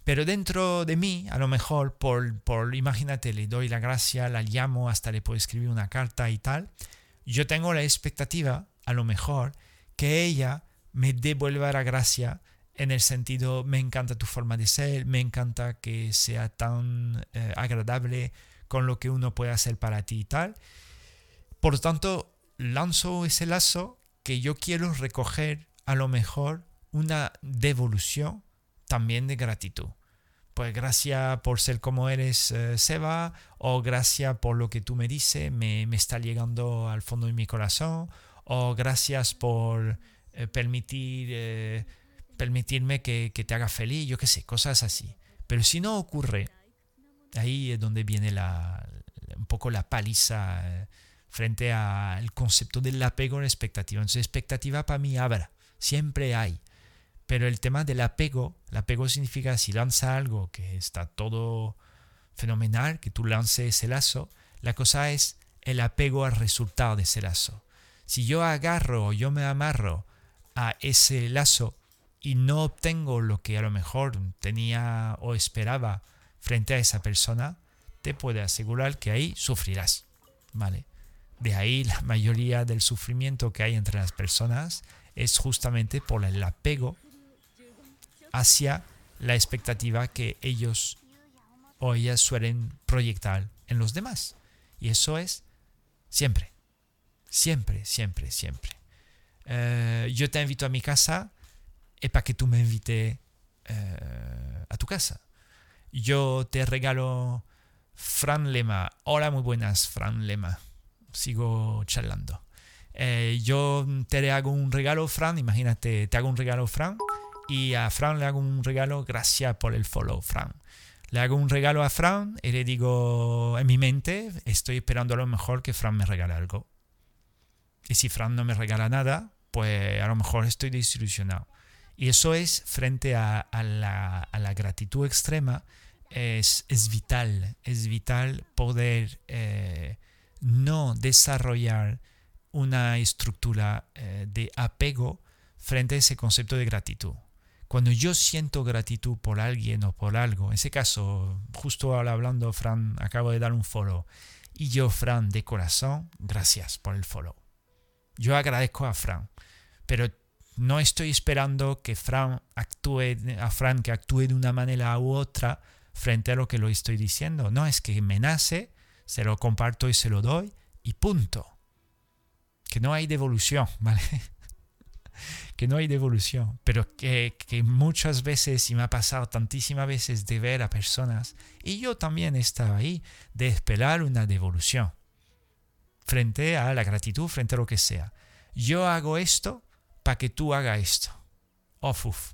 pero dentro de mí, a lo mejor, por, por imagínate, le doy la gracia, la llamo, hasta le puedo escribir una carta y tal, yo tengo la expectativa, a lo mejor, que ella me devuelva la gracia en el sentido, me encanta tu forma de ser, me encanta que sea tan eh, agradable con lo que uno puede hacer para ti y tal. Por lo tanto, lanzo ese lazo que yo quiero recoger a lo mejor una devolución también de gratitud. Pues gracias por ser como eres, eh, Seba, o gracias por lo que tú me dices, me, está llegando al fondo de mi corazón, o gracias por eh, permitir permitirme que, te haga feliz, yo qué sé, cosas así. Pero si no ocurre, ahí es donde viene la, un poco la paliza eh, frente al concepto del apego a la expectativa. Entonces, expectativa para mí habrá, siempre hay. Pero el tema del apego, el apego significa si lanza algo que está todo fenomenal, que tú lances ese lazo, la cosa es el apego al resultado de ese lazo. Si yo agarro o yo me amarro a ese lazo, y no obtengo lo que a lo mejor tenía o esperaba frente a esa persona, te puedo asegurar que ahí sufrirás. ¿Vale? De ahí la (laughs) mayoría del sufrimiento que hay entre las personas es justamente por el apego hacia la expectativa que ellos o ellas suelen proyectar en los demás. Y eso es siempre, siempre, siempre, siempre. Eh, yo te invito a mi casa es para que tú me invites eh, a tu casa. Yo te regalo Fran Lema. Hola, muy buenas, Fran Lema. Sigo charlando. Eh, yo te hago un regalo, Fran. Imagínate, te hago un regalo, Fran. Y a Fran le hago un regalo. Gracias por el follow, Fran. Le hago un regalo a Fran y le digo en mi mente, estoy esperando a lo mejor que Fran me regale algo. Y si Fran no me regala nada, pues a lo mejor estoy desilusionado. Y eso es frente a, la, gratitud extrema, es, vital, es vital poder eh, no desarrollar una estructura eh, de apego frente a ese concepto de gratitud. Cuando yo siento gratitud por alguien o por algo, en ese caso, justo ahora hablando, Fran, acabo de dar un follow, y yo, Fran, de corazón, gracias por el follow. Yo agradezco a Fran, pero no estoy esperando que Fran actúe, a Fran que actúe de una manera u otra frente a lo que lo estoy diciendo. No, es que me nace, se lo comparto y se lo doy y punto. Que no hay devolución, (laughs) ¿vale? Que no hay devolución, pero que, que, muchas veces, y me ha pasado tantísimas veces de ver a personas, y yo también estaba ahí, de esperar una devolución frente a la gratitud, frente a lo que sea. Yo hago esto para que tú hagas esto. Uf, uf.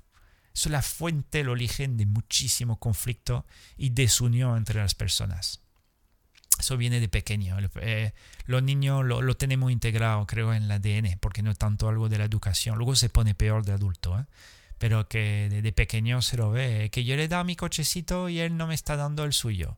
Es la fuente, el origen de muchísimo conflicto y desunión entre las personas. Eso viene de pequeño. Eh, los niños lo, tenemos integrado, creo, en el ADN, porque no es tanto algo de la educación. Luego se pone peor de adulto, ¿eh? pero que de, pequeño se lo ve. Que yo le dado mi cochecito y él no me está dando el suyo.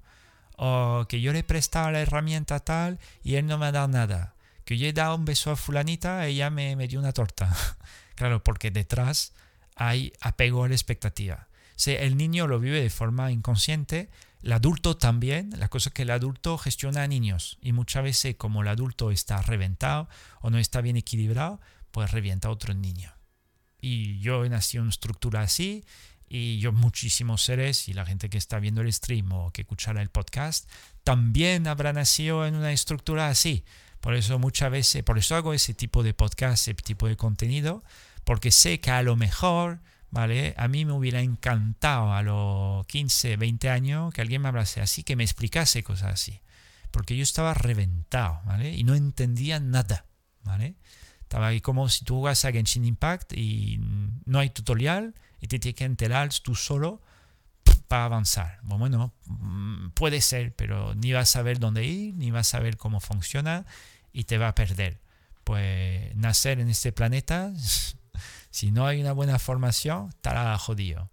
O que yo le he prestado la herramienta tal y él no me dado nada. Que yo he dado un beso a fulanita y ella me, me dio una torta. (laughs) claro, porque detrás hay apego a la expectativa. Si el niño lo vive de forma inconsciente, el adulto también, la cosa es que el adulto gestiona a niños y muchas veces como el adulto está reventado o no está bien equilibrado, pues revienta a otro niño. Y yo nacido en una estructura así y yo muchísimos seres y la gente que está viendo el stream o que escuchará el podcast también habrá nacido en una estructura así. Por eso muchas veces, por eso hago ese tipo de podcast, ese tipo de contenido, porque sé que a lo mejor, ¿vale? A mí me hubiera encantado a los 15, 20 años que alguien me hablase así, que me explicase cosas así. Porque yo estaba reventado, ¿vale? Y no entendía nada, ¿vale? Estaba ahí como si tú jugas a Genshin Impact y no hay tutorial y te tienes que enterar tú solo para avanzar. Bueno, puede ser, pero ni vas a saber dónde ir, ni vas a saber cómo funciona y te va a perder. Pues nacer en este planeta si no hay una buena formación, estará jodido.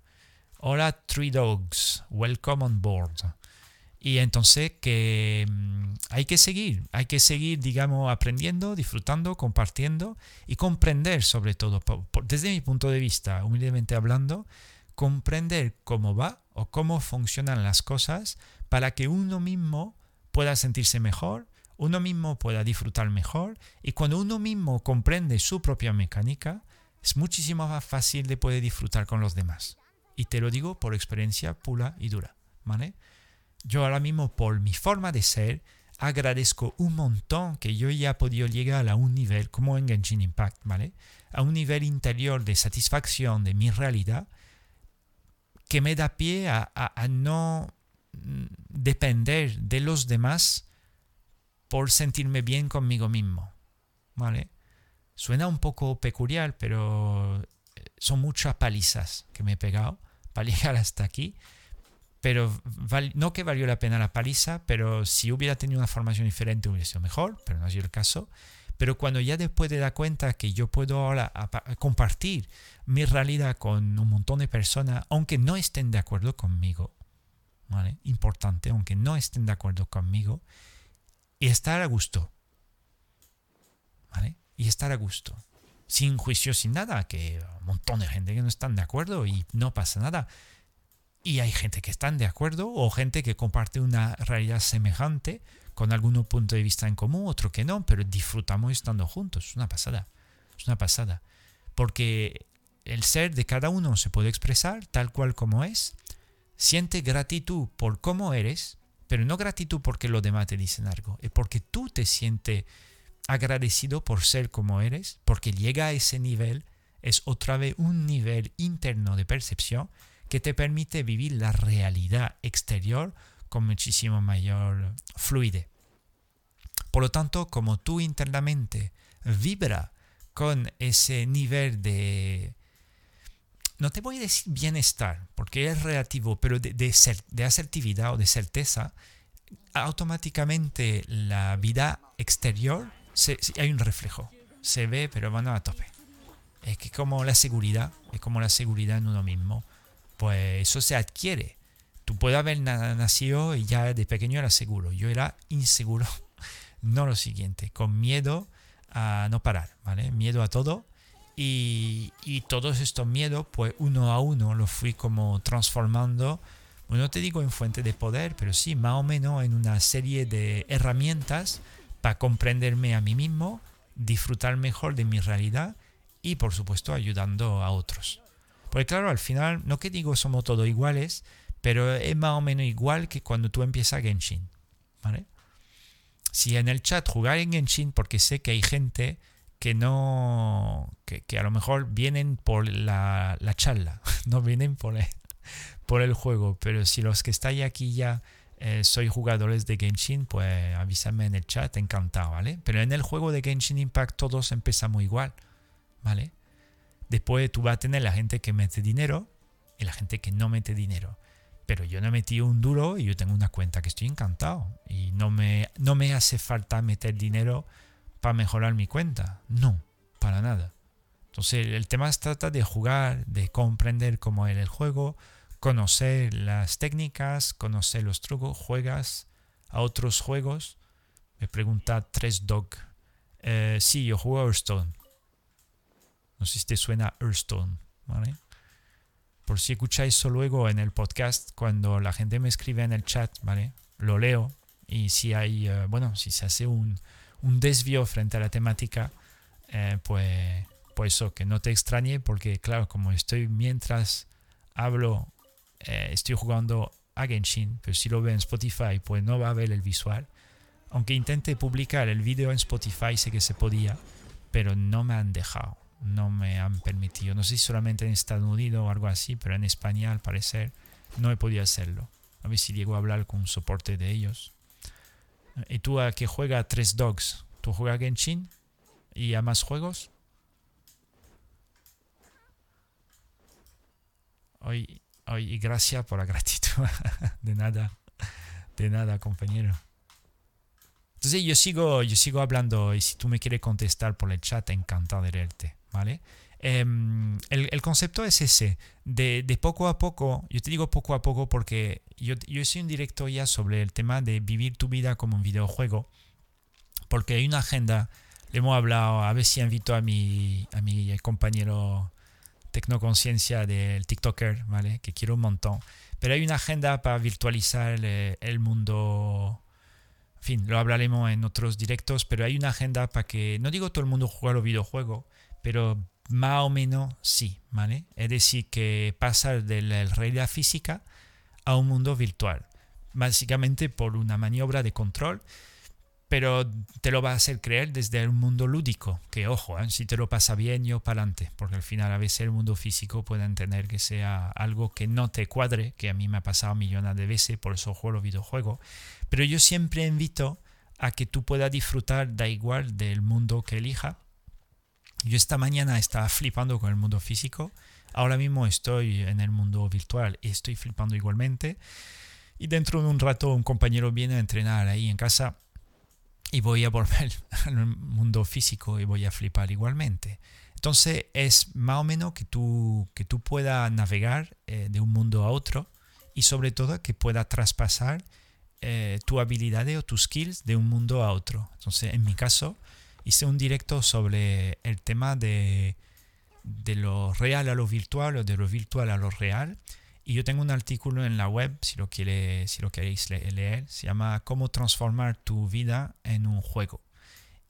Hola, Three Dogs. Welcome on board. Y entonces que mm, hay que seguir, hay que seguir, digamos, aprendiendo, disfrutando, compartiendo y comprender sobre todo, desde mi punto de vista, humildemente hablando, comprender cómo va o cómo funcionan las cosas para que uno mismo pueda sentirse mejor, uno mismo pueda disfrutar mejor y cuando uno mismo comprende su propia mecánica, es muchísimo más fácil de poder disfrutar con los demás. Y te lo digo por experiencia pura y dura, ¿vale? Yo ahora mismo por mi forma de ser agradezco un montón que yo ya he podido llegar a un nivel como en Genshin Impact, ¿vale? A un nivel interior de satisfacción de mi realidad que me da pie a, no mm, depender de los demás por sentirme bien conmigo mismo, ¿vale? Suena un poco peculiar, pero eh, son muchas palizas que me he pegado (laughs) para llegar hasta aquí. Pero no que valió la pena la paliza, pero si hubiera tenido una formación diferente hubiera sido mejor, pero no ha sido el caso. Pero cuando ya después de dar cuenta que yo puedo ahora compartir mi realidad con un montón de personas, aunque no estén de acuerdo conmigo, ¿vale? Importante, aunque no estén de acuerdo conmigo, y estar a gusto, ¿vale? Y estar a gusto. Sin juicio, sin nada, que un montón de gente que no están de acuerdo y no pasa nada. Y hay gente que están de acuerdo o gente que comparte una realidad semejante con algún punto de vista en común, otro que no, pero disfrutamos estando juntos. Es una pasada. Es una pasada. Porque el ser de cada uno se puede expresar tal cual como es. Siente gratitud por cómo eres, pero no gratitud porque los demás te dicen algo, es porque tú te sientes agradecido por ser como eres, porque llega a ese nivel, es otra vez un nivel interno de percepción que te permite vivir la realidad exterior con muchísimo mayor fluidez. Por lo tanto, como tú internamente vibra con ese nivel de, no te voy a decir bienestar, porque es relativo, pero de, de, de asertividad o de certeza, automáticamente la vida exterior hay un reflejo. Se ve, pero van a tope. Es que como la seguridad, es como la seguridad en uno mismo, pues eso se adquiere. Tú puedes haber nacido y ya de pequeño era seguro. Yo era inseguro. (laughs) No lo siguiente, con miedo a no parar. Miedo a todo. Y, y todos estos miedos, pues uno a uno los fui como transformando. no te digo en fuente de poder, pero sí más o menos en una serie de herramientas para comprenderme a mí mismo, disfrutar mejor de mi realidad y por supuesto ayudando a otros. Porque claro, al final, no que digo somos todos iguales, pero es más o menos igual que cuando tú empiezas Genshin. ¿vale? Si en el chat jugar en Genshin, porque sé que hay gente que no, que, a lo mejor vienen por la, la charla, (laughs) no vienen por el, por el juego, pero si los que estáis aquí ya eh, soy jugadores de Genshin, pues avísame en el chat, encantado, ¿vale? Pero en el juego de Genshin Impact todos empezamos igual, ¿vale? Después tú vas a tener la gente que mete dinero y la gente que no mete dinero. Pero yo no he metido un duro y yo tengo una cuenta que estoy encantado. Y no me, no me hace falta meter dinero para mejorar mi cuenta. No, para nada. Entonces el tema se trata de jugar, de comprender cómo es el juego, conocer las técnicas, conocer los trucos, juegas a otros juegos. Me pregunta Tres Dog. Eh, sí, yo juego a Hearthstone. No sé si te suena Hearthstone, ¿vale? Por si escucháis eso luego en el podcast, cuando la gente me escribe en el chat, ¿vale? Lo leo y si hay, eh, bueno, si se hace un, un, desvío frente a la temática, eh, pues, pues eso, que no te extrañe porque claro, como estoy mientras hablo eh, estoy jugando a Genshin, pero si lo ve en Spotify, pues no va a ver el visual. Aunque intente publicar el vídeo en Spotify, sé que se podía, pero no me han dejado, no me han permitido. No sé si solamente en Estados Unidos o algo así, pero en España al parecer no he podido hacerlo. A ver si llego a hablar con un soporte de ellos. ¿Y tú a qué juega Tres Dogs? ¿Tú juegas Genshin? ¿Y a más juegos? Hoy y gracias por la gratitud. (laughs) de nada. De nada, compañero. Entonces yo sigo, yo sigo hablando y si tú me quieres contestar por el chat, encantado de leerte, ¿vale? Em, el, concepto es ese, de, poco a poco, yo te digo poco a poco porque yo, yo soy un directo ya sobre el tema de vivir tu vida como un videojuego, porque hay una agenda, le hemos hablado, a ver si invito a mi, a mi compañero tecnoconciencia del TikToker, ¿vale? Que quiero un montón. Pero hay una agenda para virtualizar eh, el, mundo. En fin, lo hablaremos en otros directos, pero hay una agenda para que, no digo todo el mundo juegue los videojuegos, pero más o menos sí, ¿vale? Es decir, que pasar de la realidad física a un mundo virtual. Básicamente por una maniobra de control pero te lo va a hacer creer desde el mundo lúdico, que ojo, ¿eh? si te lo pasa bien, yo para adelante, porque al final a veces el mundo físico puede entender que sea algo que no te cuadre, que a mí me ha pasado millones de veces, por eso juego los videojuegos, pero yo siempre invito a que tú puedas disfrutar, da igual, del mundo que elija. Yo esta mañana estaba flipando con el mundo físico, ahora mismo estoy en el mundo virtual y estoy flipando igualmente. Y dentro de un rato un compañero viene a entrenar ahí en casa y voy a volver (laughs) al mundo físico y voy a flipar igualmente. Entonces es más o menos que tú, que tú puedas navegar eh, de un mundo a otro y sobre todo que puedas traspasar eh, tu habilidad o tus skills de un mundo a otro. Entonces en mi caso hice un directo sobre el tema de, de lo real a lo virtual o de lo virtual a lo real y yo tengo un artículo en la web, si lo, quiere, si lo queréis leer, se llama Cómo transformar tu vida en un juego.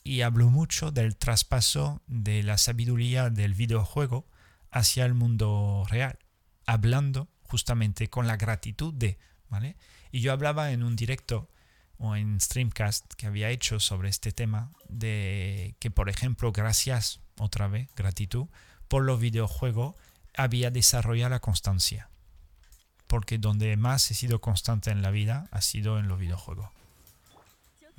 Y hablo mucho del traspaso de la sabiduría del videojuego hacia el mundo real, hablando justamente con la gratitud de, ¿vale? Y yo hablaba en un directo o en Streamcast que había hecho sobre este tema de que, por ejemplo, gracias, otra vez, gratitud, por los videojuegos había desarrollado la constancia porque donde más he sido constante en la vida ha sido en los videojuegos.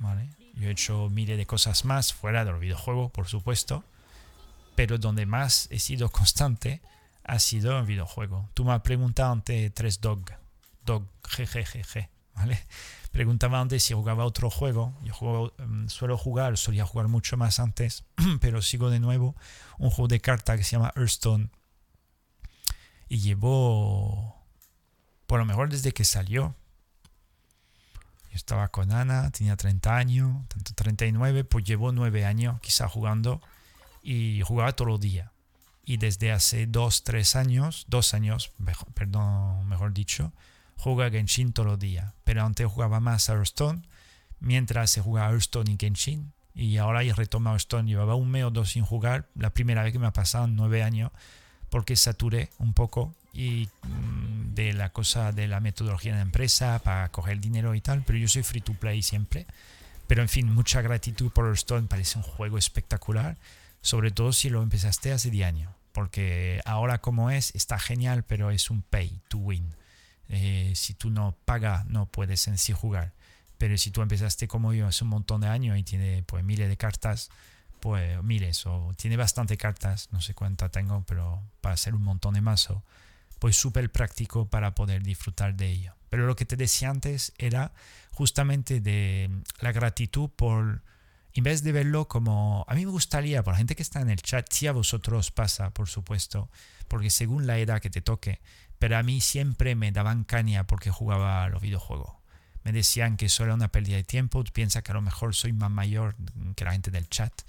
¿Vale? Yo he hecho miles de cosas más fuera de los videojuegos, por supuesto, pero donde más he sido constante ha sido en videojuego. Tú me has preguntado antes tres dog, dog, jejejeje, ¿vale? Preguntaba antes si jugaba otro juego. Yo em, suelo jugar, solía jugar mucho más antes, (clears throat) pero sigo de nuevo un juego de cartas que se llama Hearthstone. Y llevo por lo mejor desde que salió. Yo estaba con Ana, tenía 30 años, tanto 39, pues llevo 9 años quizá jugando y jugaba todos los días. Y desde hace 2, 3 años, 2 años, perdón, mejor dicho, juega Genshin todos los días. Pero antes jugaba más a Hearthstone. Mientras se jugaba Hearthstone y Genshin, Y ahora he retomado Stone. Llevaba un mes o dos sin jugar. La primera vez que me ha pasado en nueve años. Porque saturé un poco y mm, de la cosa de la metodología de la empresa para coger el dinero y tal. Pero yo soy free to play siempre. Pero en fin, mucha gratitud por Stone. Parece un juego espectacular. Sobre todo si lo empezaste hace 10 años. Porque ahora como es, está genial, pero es un pay to win. Eh, si tú no pagas, no puedes en sí jugar. Pero si tú empezaste como yo hace un montón de años y tiene pues miles de cartas, pues miles o tiene bastante cartas, no sé cuántas tengo, pero para hacer un montón de mazo, pues súper práctico para poder disfrutar de ello. Pero lo que te decía antes era justamente de la gratitud por, en vez de verlo como, a mí me gustaría, por la gente que está en el chat, si a vosotros pasa, por supuesto, porque según la edad que te toque, pero a mí siempre me daban caña porque jugaba a los videojuegos me decían que eso era una pérdida de tiempo. Piensa que a lo mejor soy más mayor que la gente del chat,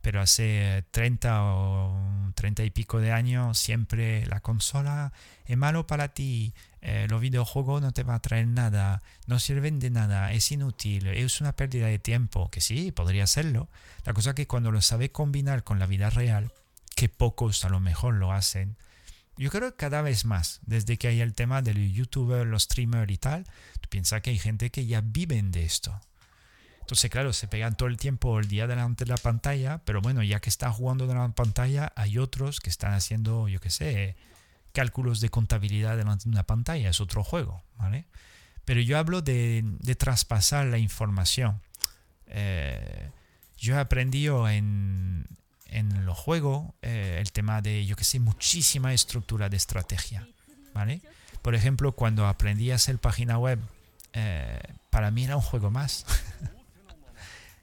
pero hace 30 o 30 y pico de años siempre la consola es malo para ti, eh, los videojuegos no te va a traer nada, no sirven de nada, es inútil, es una pérdida de tiempo, que sí, podría serlo. La cosa es que cuando lo sabe combinar con la vida real, que pocos a lo mejor lo hacen, yo creo que cada vez más, desde que hay el tema del youtuber, los streamers y tal, tú piensas que hay gente que ya viven de esto. Entonces, claro, se pegan todo el tiempo el día delante de la pantalla, pero bueno, ya que están jugando de la pantalla, hay otros que están haciendo, yo qué sé, cálculos de contabilidad delante de una pantalla, es otro juego, ¿vale? Pero yo hablo de, traspasar la información. Eh, yo he aprendido en, en los juegos eh, el tema de, yo que sé, muchísima estructura de estrategia. ¿vale? Por ejemplo, cuando aprendí a hacer página web, eh, para mí era un juego más. (laughs)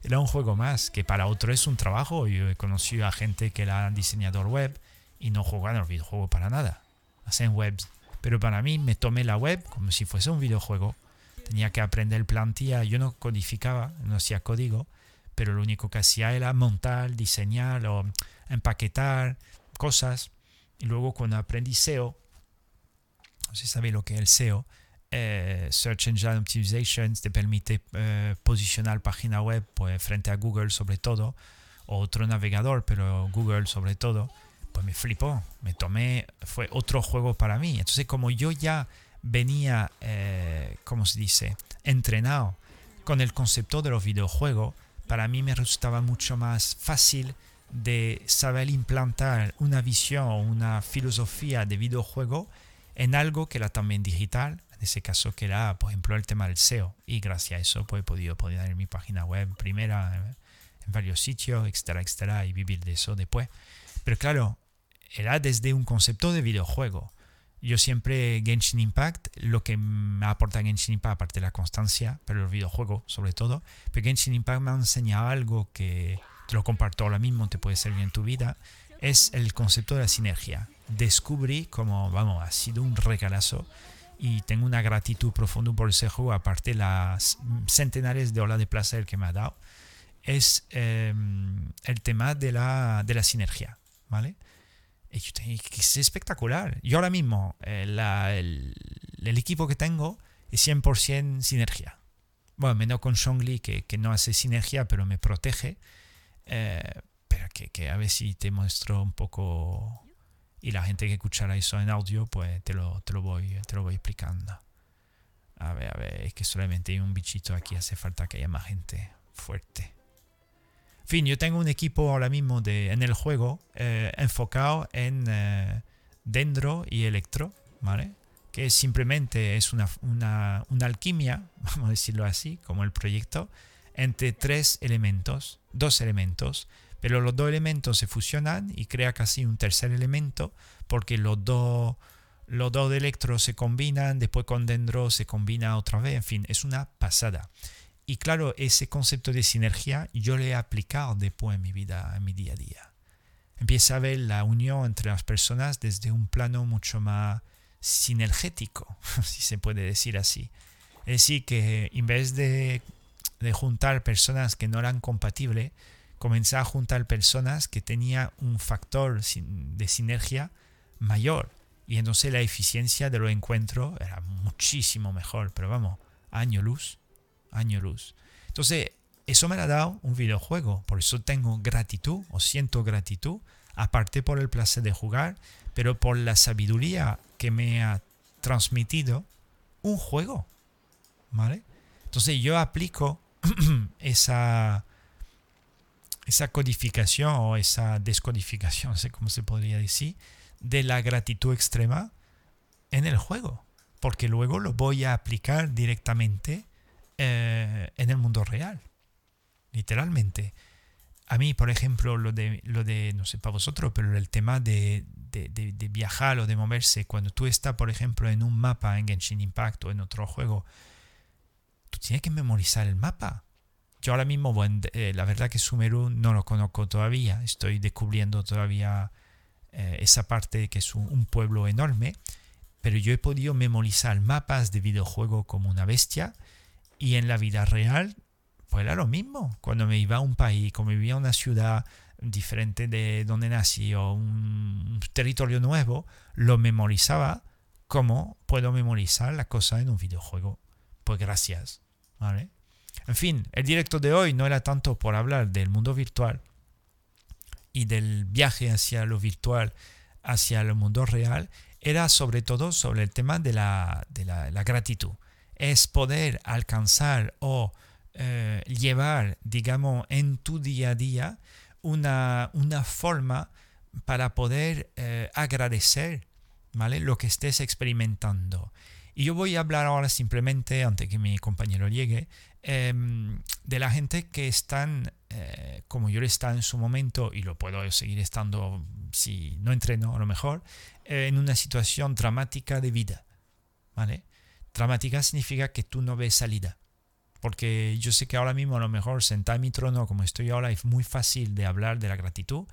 era un juego más, que para otro es un trabajo. Yo he conocido a gente que era diseñador web y no jugaban el videojuego para nada. Hacen webs. Pero para mí me tomé la web como si fuese un videojuego. Tenía que aprender plantilla. Yo no codificaba, no hacía código pero lo único que hacía era montar, diseñar o empaquetar cosas. Y luego cuando aprendí SEO, no sé si sabéis lo que es el SEO, eh, Search Engine Optimization, te permite eh, posicionar página web pues, frente a Google sobre todo, o otro navegador, pero Google sobre todo, pues me flipó, me tomé, fue otro juego para mí. Entonces como yo ya venía, eh, ¿cómo se dice?, entrenado con el concepto de los videojuegos, para mí me resultaba mucho más fácil de saber implantar una visión o una filosofía de videojuego en algo que era también digital, en ese caso que era, por ejemplo, el tema del SEO. Y gracias a eso pues, he podido poner mi página web primera en varios sitios, etcétera, etcétera, y vivir de eso después. Pero claro, era desde un concepto de videojuego. Yo siempre Genshin Impact, lo que me aporta Genshin Impact, aparte de la constancia, pero el videojuego sobre todo, pero Genshin Impact me ha enseñado algo que te lo comparto ahora mismo, te puede servir en tu vida, es el concepto de la sinergia. Descubrí como, vamos, ha sido un regalazo y tengo una gratitud profunda por ese juego, aparte las centenares de olas de placer que me ha dado, es em, el tema de la, de la sinergia, ¿vale? es espectacular. Yo ahora mismo, eh, el, equipo que tengo es 100% sinergia. Bueno, menos con Shongli, que, que no hace sinergia, pero me protege. Eh, pero que, a ver si te muestro un poco. Y la gente que escuchará eso en audio, pues te lo, te lo, voy, te lo voy explicando. A ver, a ver, es que solamente hay un bichito aquí, hace falta que haya más gente fuerte fin, yo tengo un equipo ahora mismo de, en el juego eh, enfocado en eh, Dendro y Electro, ¿vale? Que simplemente es una, una, una, alquimia, (laughs) vamos a decirlo así, como el proyecto, entre tres elementos, dos elementos, pero los dos elementos se fusionan y crea casi un tercer elemento, porque los dos los dos de electro se combinan, después con dendro se combina otra vez, en fin, es una pasada. Y claro, ese concepto de sinergia yo lo he aplicado después en mi vida, en mi día a día. Empieza a ver la unión entre las personas desde un plano mucho más sinergético, (laughs) si se puede decir así. Es decir, que en vez de juntar personas que no eran compatibles, comencé a juntar personas que tenían un factor de sinergia mayor. Y entonces la eficiencia de los encuentros era muchísimo mejor. Pero vamos, año luz año luz. Entonces, eso me lo ha dado un videojuego. Por eso tengo gratitud o siento gratitud, aparte por el placer de jugar, pero por la sabiduría que me ha transmitido un juego. ¿Vale? Entonces yo aplico (clears throat) esa, esa codificación o esa descodificación, (laughs) no sé cómo se podría decir, de la gratitud extrema en el juego. Porque luego lo voy a aplicar directamente eh, en el mundo real. Literalmente. A mí, por ejemplo, lo de, lo de no sé para vosotros, pero el tema de, de, de, viajar o de moverse, cuando tú estás, por ejemplo, en un mapa en Genshin Impact o en otro juego, tú tienes que memorizar el mapa. Yo ahora mismo, bueno, eh, la verdad que Sumeru no lo conozco todavía, estoy descubriendo todavía eh, esa parte que es un, pueblo enorme, pero yo he podido memorizar mapas de videojuego como una bestia y en la vida real pues era lo mismo. Cuando me iba a un país, como vivía en una ciudad diferente de donde nací o un territorio nuevo, lo memorizaba como puedo memorizar la cosa en un videojuego. Pues gracias. ¿vale? En fin, el directo de hoy no era tanto por hablar del mundo virtual y del viaje hacia lo virtual, hacia el mundo real, era sobre todo sobre el tema de la, de la, gratitud. Es poder alcanzar o eh, llevar, digamos, en tu día a día una, una forma para poder eh, agradecer ¿vale? lo que estés experimentando. Y yo voy a hablar ahora simplemente, antes que mi compañero llegue, em, de la gente que están, eh, como yo está en su momento, y lo puedo seguir estando si no entreno a lo mejor, eh, en una situación dramática de vida. ¿Vale? Dramática significa que tú no ves salida. Porque yo sé que ahora mismo a lo mejor sentar en mi trono como estoy ahora es muy fácil de hablar de la gratitud,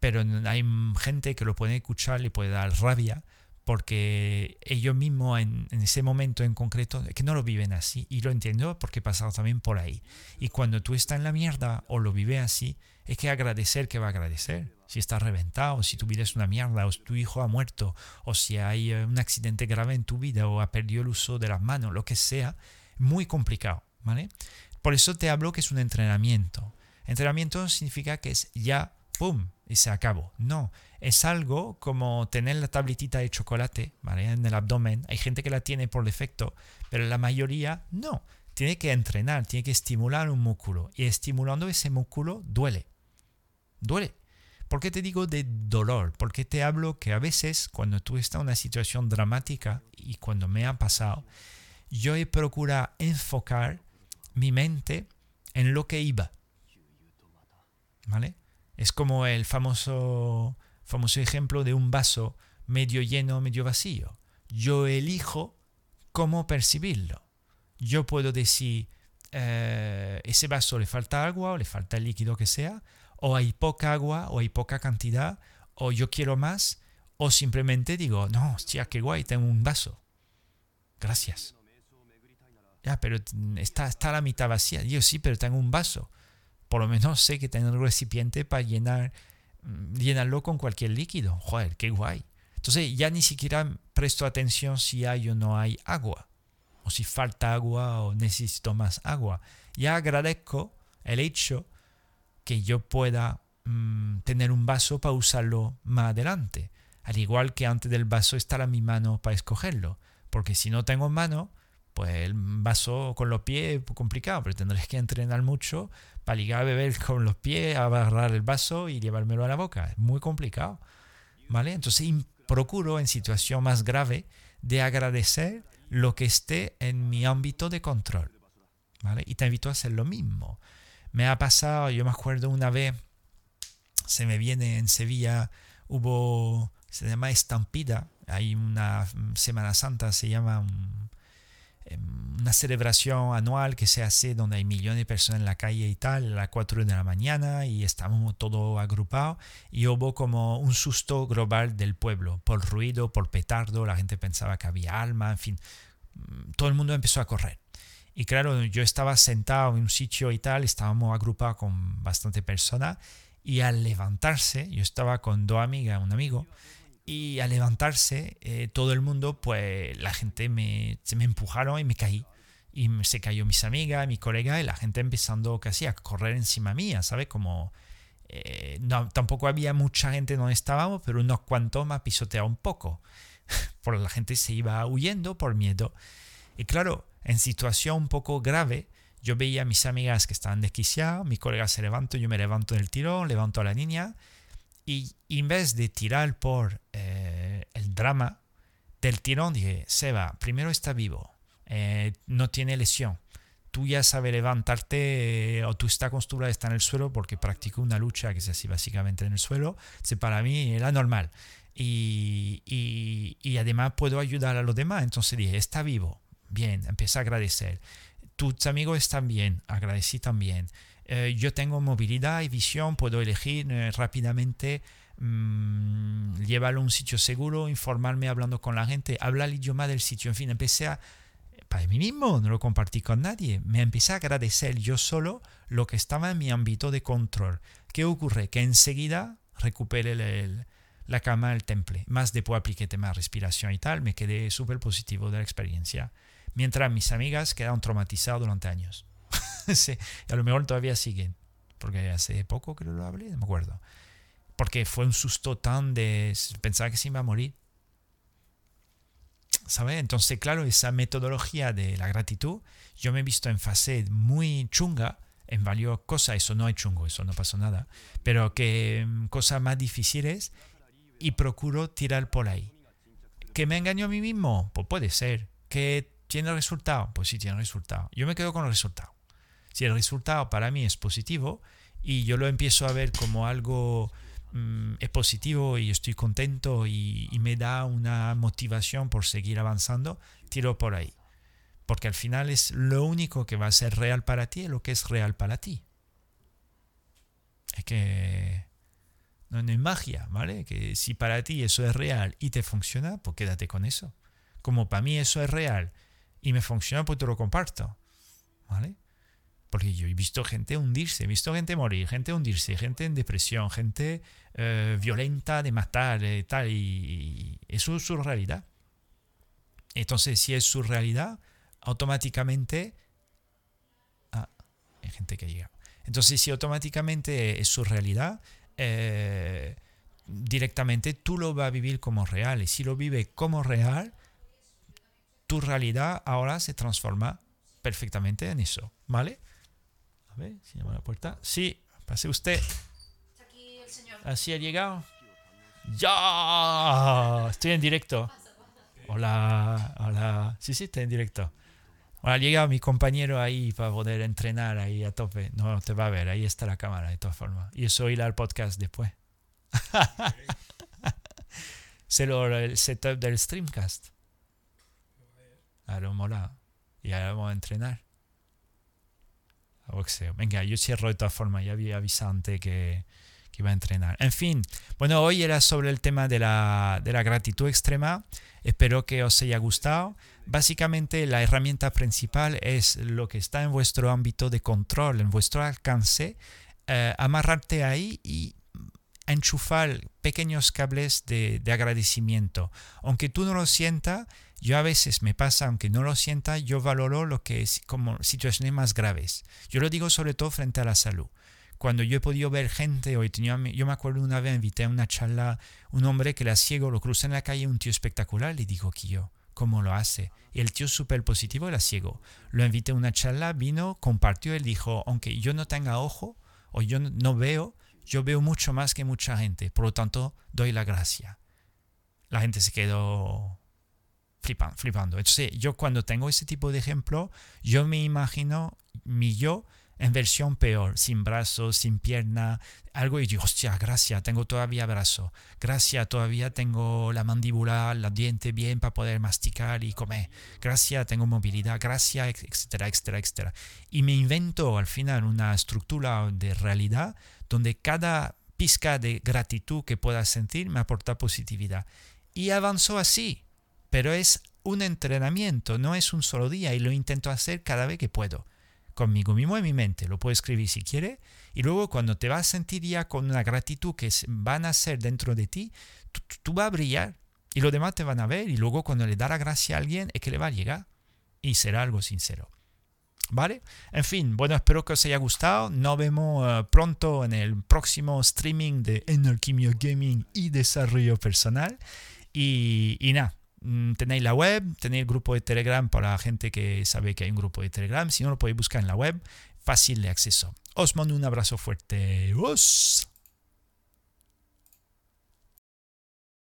pero hay gente que lo puede escuchar y puede dar rabia porque ellos mismos en, ese momento en concreto, que no lo viven así, y lo entiendo porque he pasado también por ahí. Y cuando tú estás en la mierda o lo vives así, es que agradecer que va a agradecer. Si estás reventado, si tu vida es una mierda, o si tu hijo ha muerto, o si hay eh, un accidente grave en tu vida, o ha perdido el uso de las manos, lo que sea, muy complicado, ¿vale? Por eso te hablo que es un entrenamiento. Entrenamiento significa que es ya, ¡pum! y se acabó. No, es algo como tener la tabletita de chocolate ¿vale? en el abdomen. Hay gente que la tiene por defecto, pero la mayoría no. Tiene que entrenar, tiene que estimular un músculo. Y estimulando ese músculo duele. Duele. ¿Por qué te digo de dolor? Porque te hablo que a veces cuando tú estás en una situación dramática y cuando me ha pasado, yo he procurado enfocar mi mente en lo que iba. ¿Vale? Es como el famoso famoso ejemplo de un vaso medio lleno, medio vacío. Yo elijo cómo percibirlo. Yo puedo decir, eh, ese vaso le falta agua o le falta el líquido que sea, o hay poca agua o hay poca cantidad, o yo quiero más, o simplemente digo, no, hostia, qué guay, tengo un vaso. Gracias. Ya, pero está, está la mitad vacía. Yo sí, pero tengo un vaso. Por lo menos sé que tengo un recipiente para llenar Mm, llenarlo con cualquier líquido. Joder, qué guay. Entonces ya ni siquiera presto atención si hay o no hay agua, o si falta agua o necesito más agua. Ya agradezco el hecho que yo pueda mm, tener un vaso para usarlo más adelante. Al igual que antes del vaso estará mi mano para escogerlo. Porque si no tengo mano, pues el vaso con los pies es complicado, pero tendré que entrenar mucho para ligar a beber (laughs) con los pies, agarrar el vaso y llevármelo a la boca. Es muy complicado. ¿Vale? Entonces procuro en situación más grave de agradecer lo que esté en mi ámbito de control. ¿Vale? Y te invito a hacer lo mismo. Me ha pasado, yo me acuerdo una vez, se me viene en Sevilla, hubo, se llama Estampida, hay una Semana Santa, se llama una celebración anual que se hace donde hay millones de personas en la calle y tal, a las 4 de la mañana y estamos todos agrupados y hubo como un susto global del pueblo por ruido, por petardo, la gente pensaba que había alma, en fin, mm, todo el mundo empezó a correr. Y claro, yo estaba sentado en un sitio y tal, estábamos agrupados con bastante personas y al levantarse, yo estaba con dos amigas, un amigo, y al levantarse, eh, todo el mundo, pues la gente me, se me empujaron y me caí. y se cayó mis amigas, mi colega y la gente empezando casi a correr encima mía, ¿sabes? Como eh, no, tampoco había mucha gente donde estábamos, pero unos cuantos me pisoteado un poco. (laughs) por la gente se iba huyendo por miedo. Y claro, en situación un poco grave, yo veía a mis amigas que estaban desquiciadas, mi colega se levantó, yo me levanto del tirón, levanto a la niña, y, en vez de tirar por eh, el drama del tirón, dije, Seba, primero está vivo, eh, no tiene lesión. Tú ya sabes levantarte eh, o tú estás acostumbrado a estar en el suelo porque practico una lucha que es así básicamente en el suelo. Se para mí era normal. Y, y, además puedo ayudar a los demás. Entonces dije, está vivo. Bien, empieza a agradecer. Tus amigos están bien, agradecí también. Eh, yo tengo movilidad y visión, puedo elegir rápidamente mmm, llevarlo a un sitio seguro, informarme hablando con la gente, hablar el idioma del sitio. En fin, empecé a, para mí mismo, no lo compartí con nadie. Me empecé a agradecer yo solo lo que estaba en mi ámbito de control. ¿Qué ocurre? Que enseguida recuperé la cama del temple. Más después apliqué tema respiración y tal, me quedé súper positivo de la experiencia. Mientras mis amigas quedaron traumatizadas durante años. (laughs) a lo mejor todavía siguen, porque hace poco que lo hablé, no me acuerdo. Porque fue un susto tan de pensar que se iba a morir ¿sabes? Entonces, claro, esa metodología de la gratitud, yo me he visto en fase muy chunga en varias cosas, eso no es chungo, eso no pasó nada, pero que mm, cosas más difíciles y procuro tirar por ahí. ¿Que me engaño a mí mismo? Pues puede ser. ¿Que tiene resultado? Pues sí tiene resultado. Yo me quedo con el resultado. Si el resultado para mí es positivo y yo lo empiezo a ver como algo Mm, es positivo y estoy contento y, me da una motivación por seguir avanzando, tiro por ahí. Porque al final es lo único que va a ser real para ti, lo que es real para ti. Es que no, no es magia, ¿vale? Que si para ti eso es real y te funciona, pues quédate con eso. Como para mí eso es real y me funciona, pues te lo comparto. ¿Vale? Porque yo he visto gente hundirse, he visto gente morir, gente hundirse, gente en depresión, gente eh, violenta de matar y tal, y, eso es su realidad. Entonces, si es su realidad, automáticamente... Ah, hay gente que llega. Entonces, si automáticamente es su realidad, eh, directamente tú lo vas a vivir como real. Y si lo vive como real, tu realidad ahora se transforma perfectamente en eso, ¿vale? A ver, si llama la puerta. Sí, pase usted. Aquí el señor. Así ha llegado. ¡Ya! Estoy en directo. Hola, hola. Sí, sí, estoy en directo. Ahora llega mi compañero ahí para poder entrenar ahí a tope. No te va a ver, ahí está la cámara de todas formas. Y eso irá al podcast después. (laughs) Se lo el setup del streamcast. Ahora mola. Y ahora vamos a entrenar boxeo. Venga, yo cierro de todas formas, ya había avisante que, que, iba a entrenar. En fin, bueno, hoy era sobre el tema de la, de la gratitud extrema. Espero que os haya gustado. Básicamente la herramienta principal es lo que está en vuestro ámbito de control, en vuestro alcance. Eh, amarrarte ahí y enchufar pequeños cables de, de agradecimiento. Aunque tú no lo sientas, yo a veces me pasa, aunque no lo sienta, yo valoro lo que es como situaciones más graves. Yo lo digo sobre todo frente a la salud. Cuando yo he podido ver gente, hoy tenía, yo me acuerdo una vez, invité a una charla, un hombre que era ciego, lo crucé en la calle, un tío espectacular, le digo que yo, ¿cómo lo hace? Y el tío súper positivo era ciego. Lo invité a una charla, vino, compartió, él dijo, aunque yo no tenga ojo o yo no veo, yo veo mucho más que mucha gente, por lo tanto doy la gracia. La gente se quedó flipando. Entonces, yo cuando tengo ese tipo de ejemplo, yo me imagino mi yo en versión peor, sin brazos, sin pierna, algo y digo, hostia, gracias, tengo todavía brazo, gracias, todavía tengo la mandíbula, la diente bien para poder masticar y comer, gracias, tengo movilidad, gracias, etcétera, etcétera, etcétera. Y me invento al final una estructura de realidad donde cada pizca de gratitud que pueda sentir me aporta positividad. Y avanzó así pero es un entrenamiento, no es un solo día y lo intento hacer cada vez que puedo. Conmigo mismo en mi mente, lo puedo escribir si quiere y luego cuando te vas a sentir ya con una gratitud que van a ser dentro de ti, tú, vas a brillar y los demás te van a ver y luego cuando le da la gracia a alguien es que le va a llegar y será algo sincero. ¿Vale? En fin, bueno, espero que os haya gustado. Nos vemos eh, pronto en el próximo streaming de Enalquimia Gaming y Desarrollo Personal. Y, y nada, tenéis la web, tenéis el grupo de Telegram para la gente que sabe que hay un grupo de Telegram. Si no, lo podéis buscar en la web. Fácil de acceso. Os mando un abrazo fuerte. ¡Os!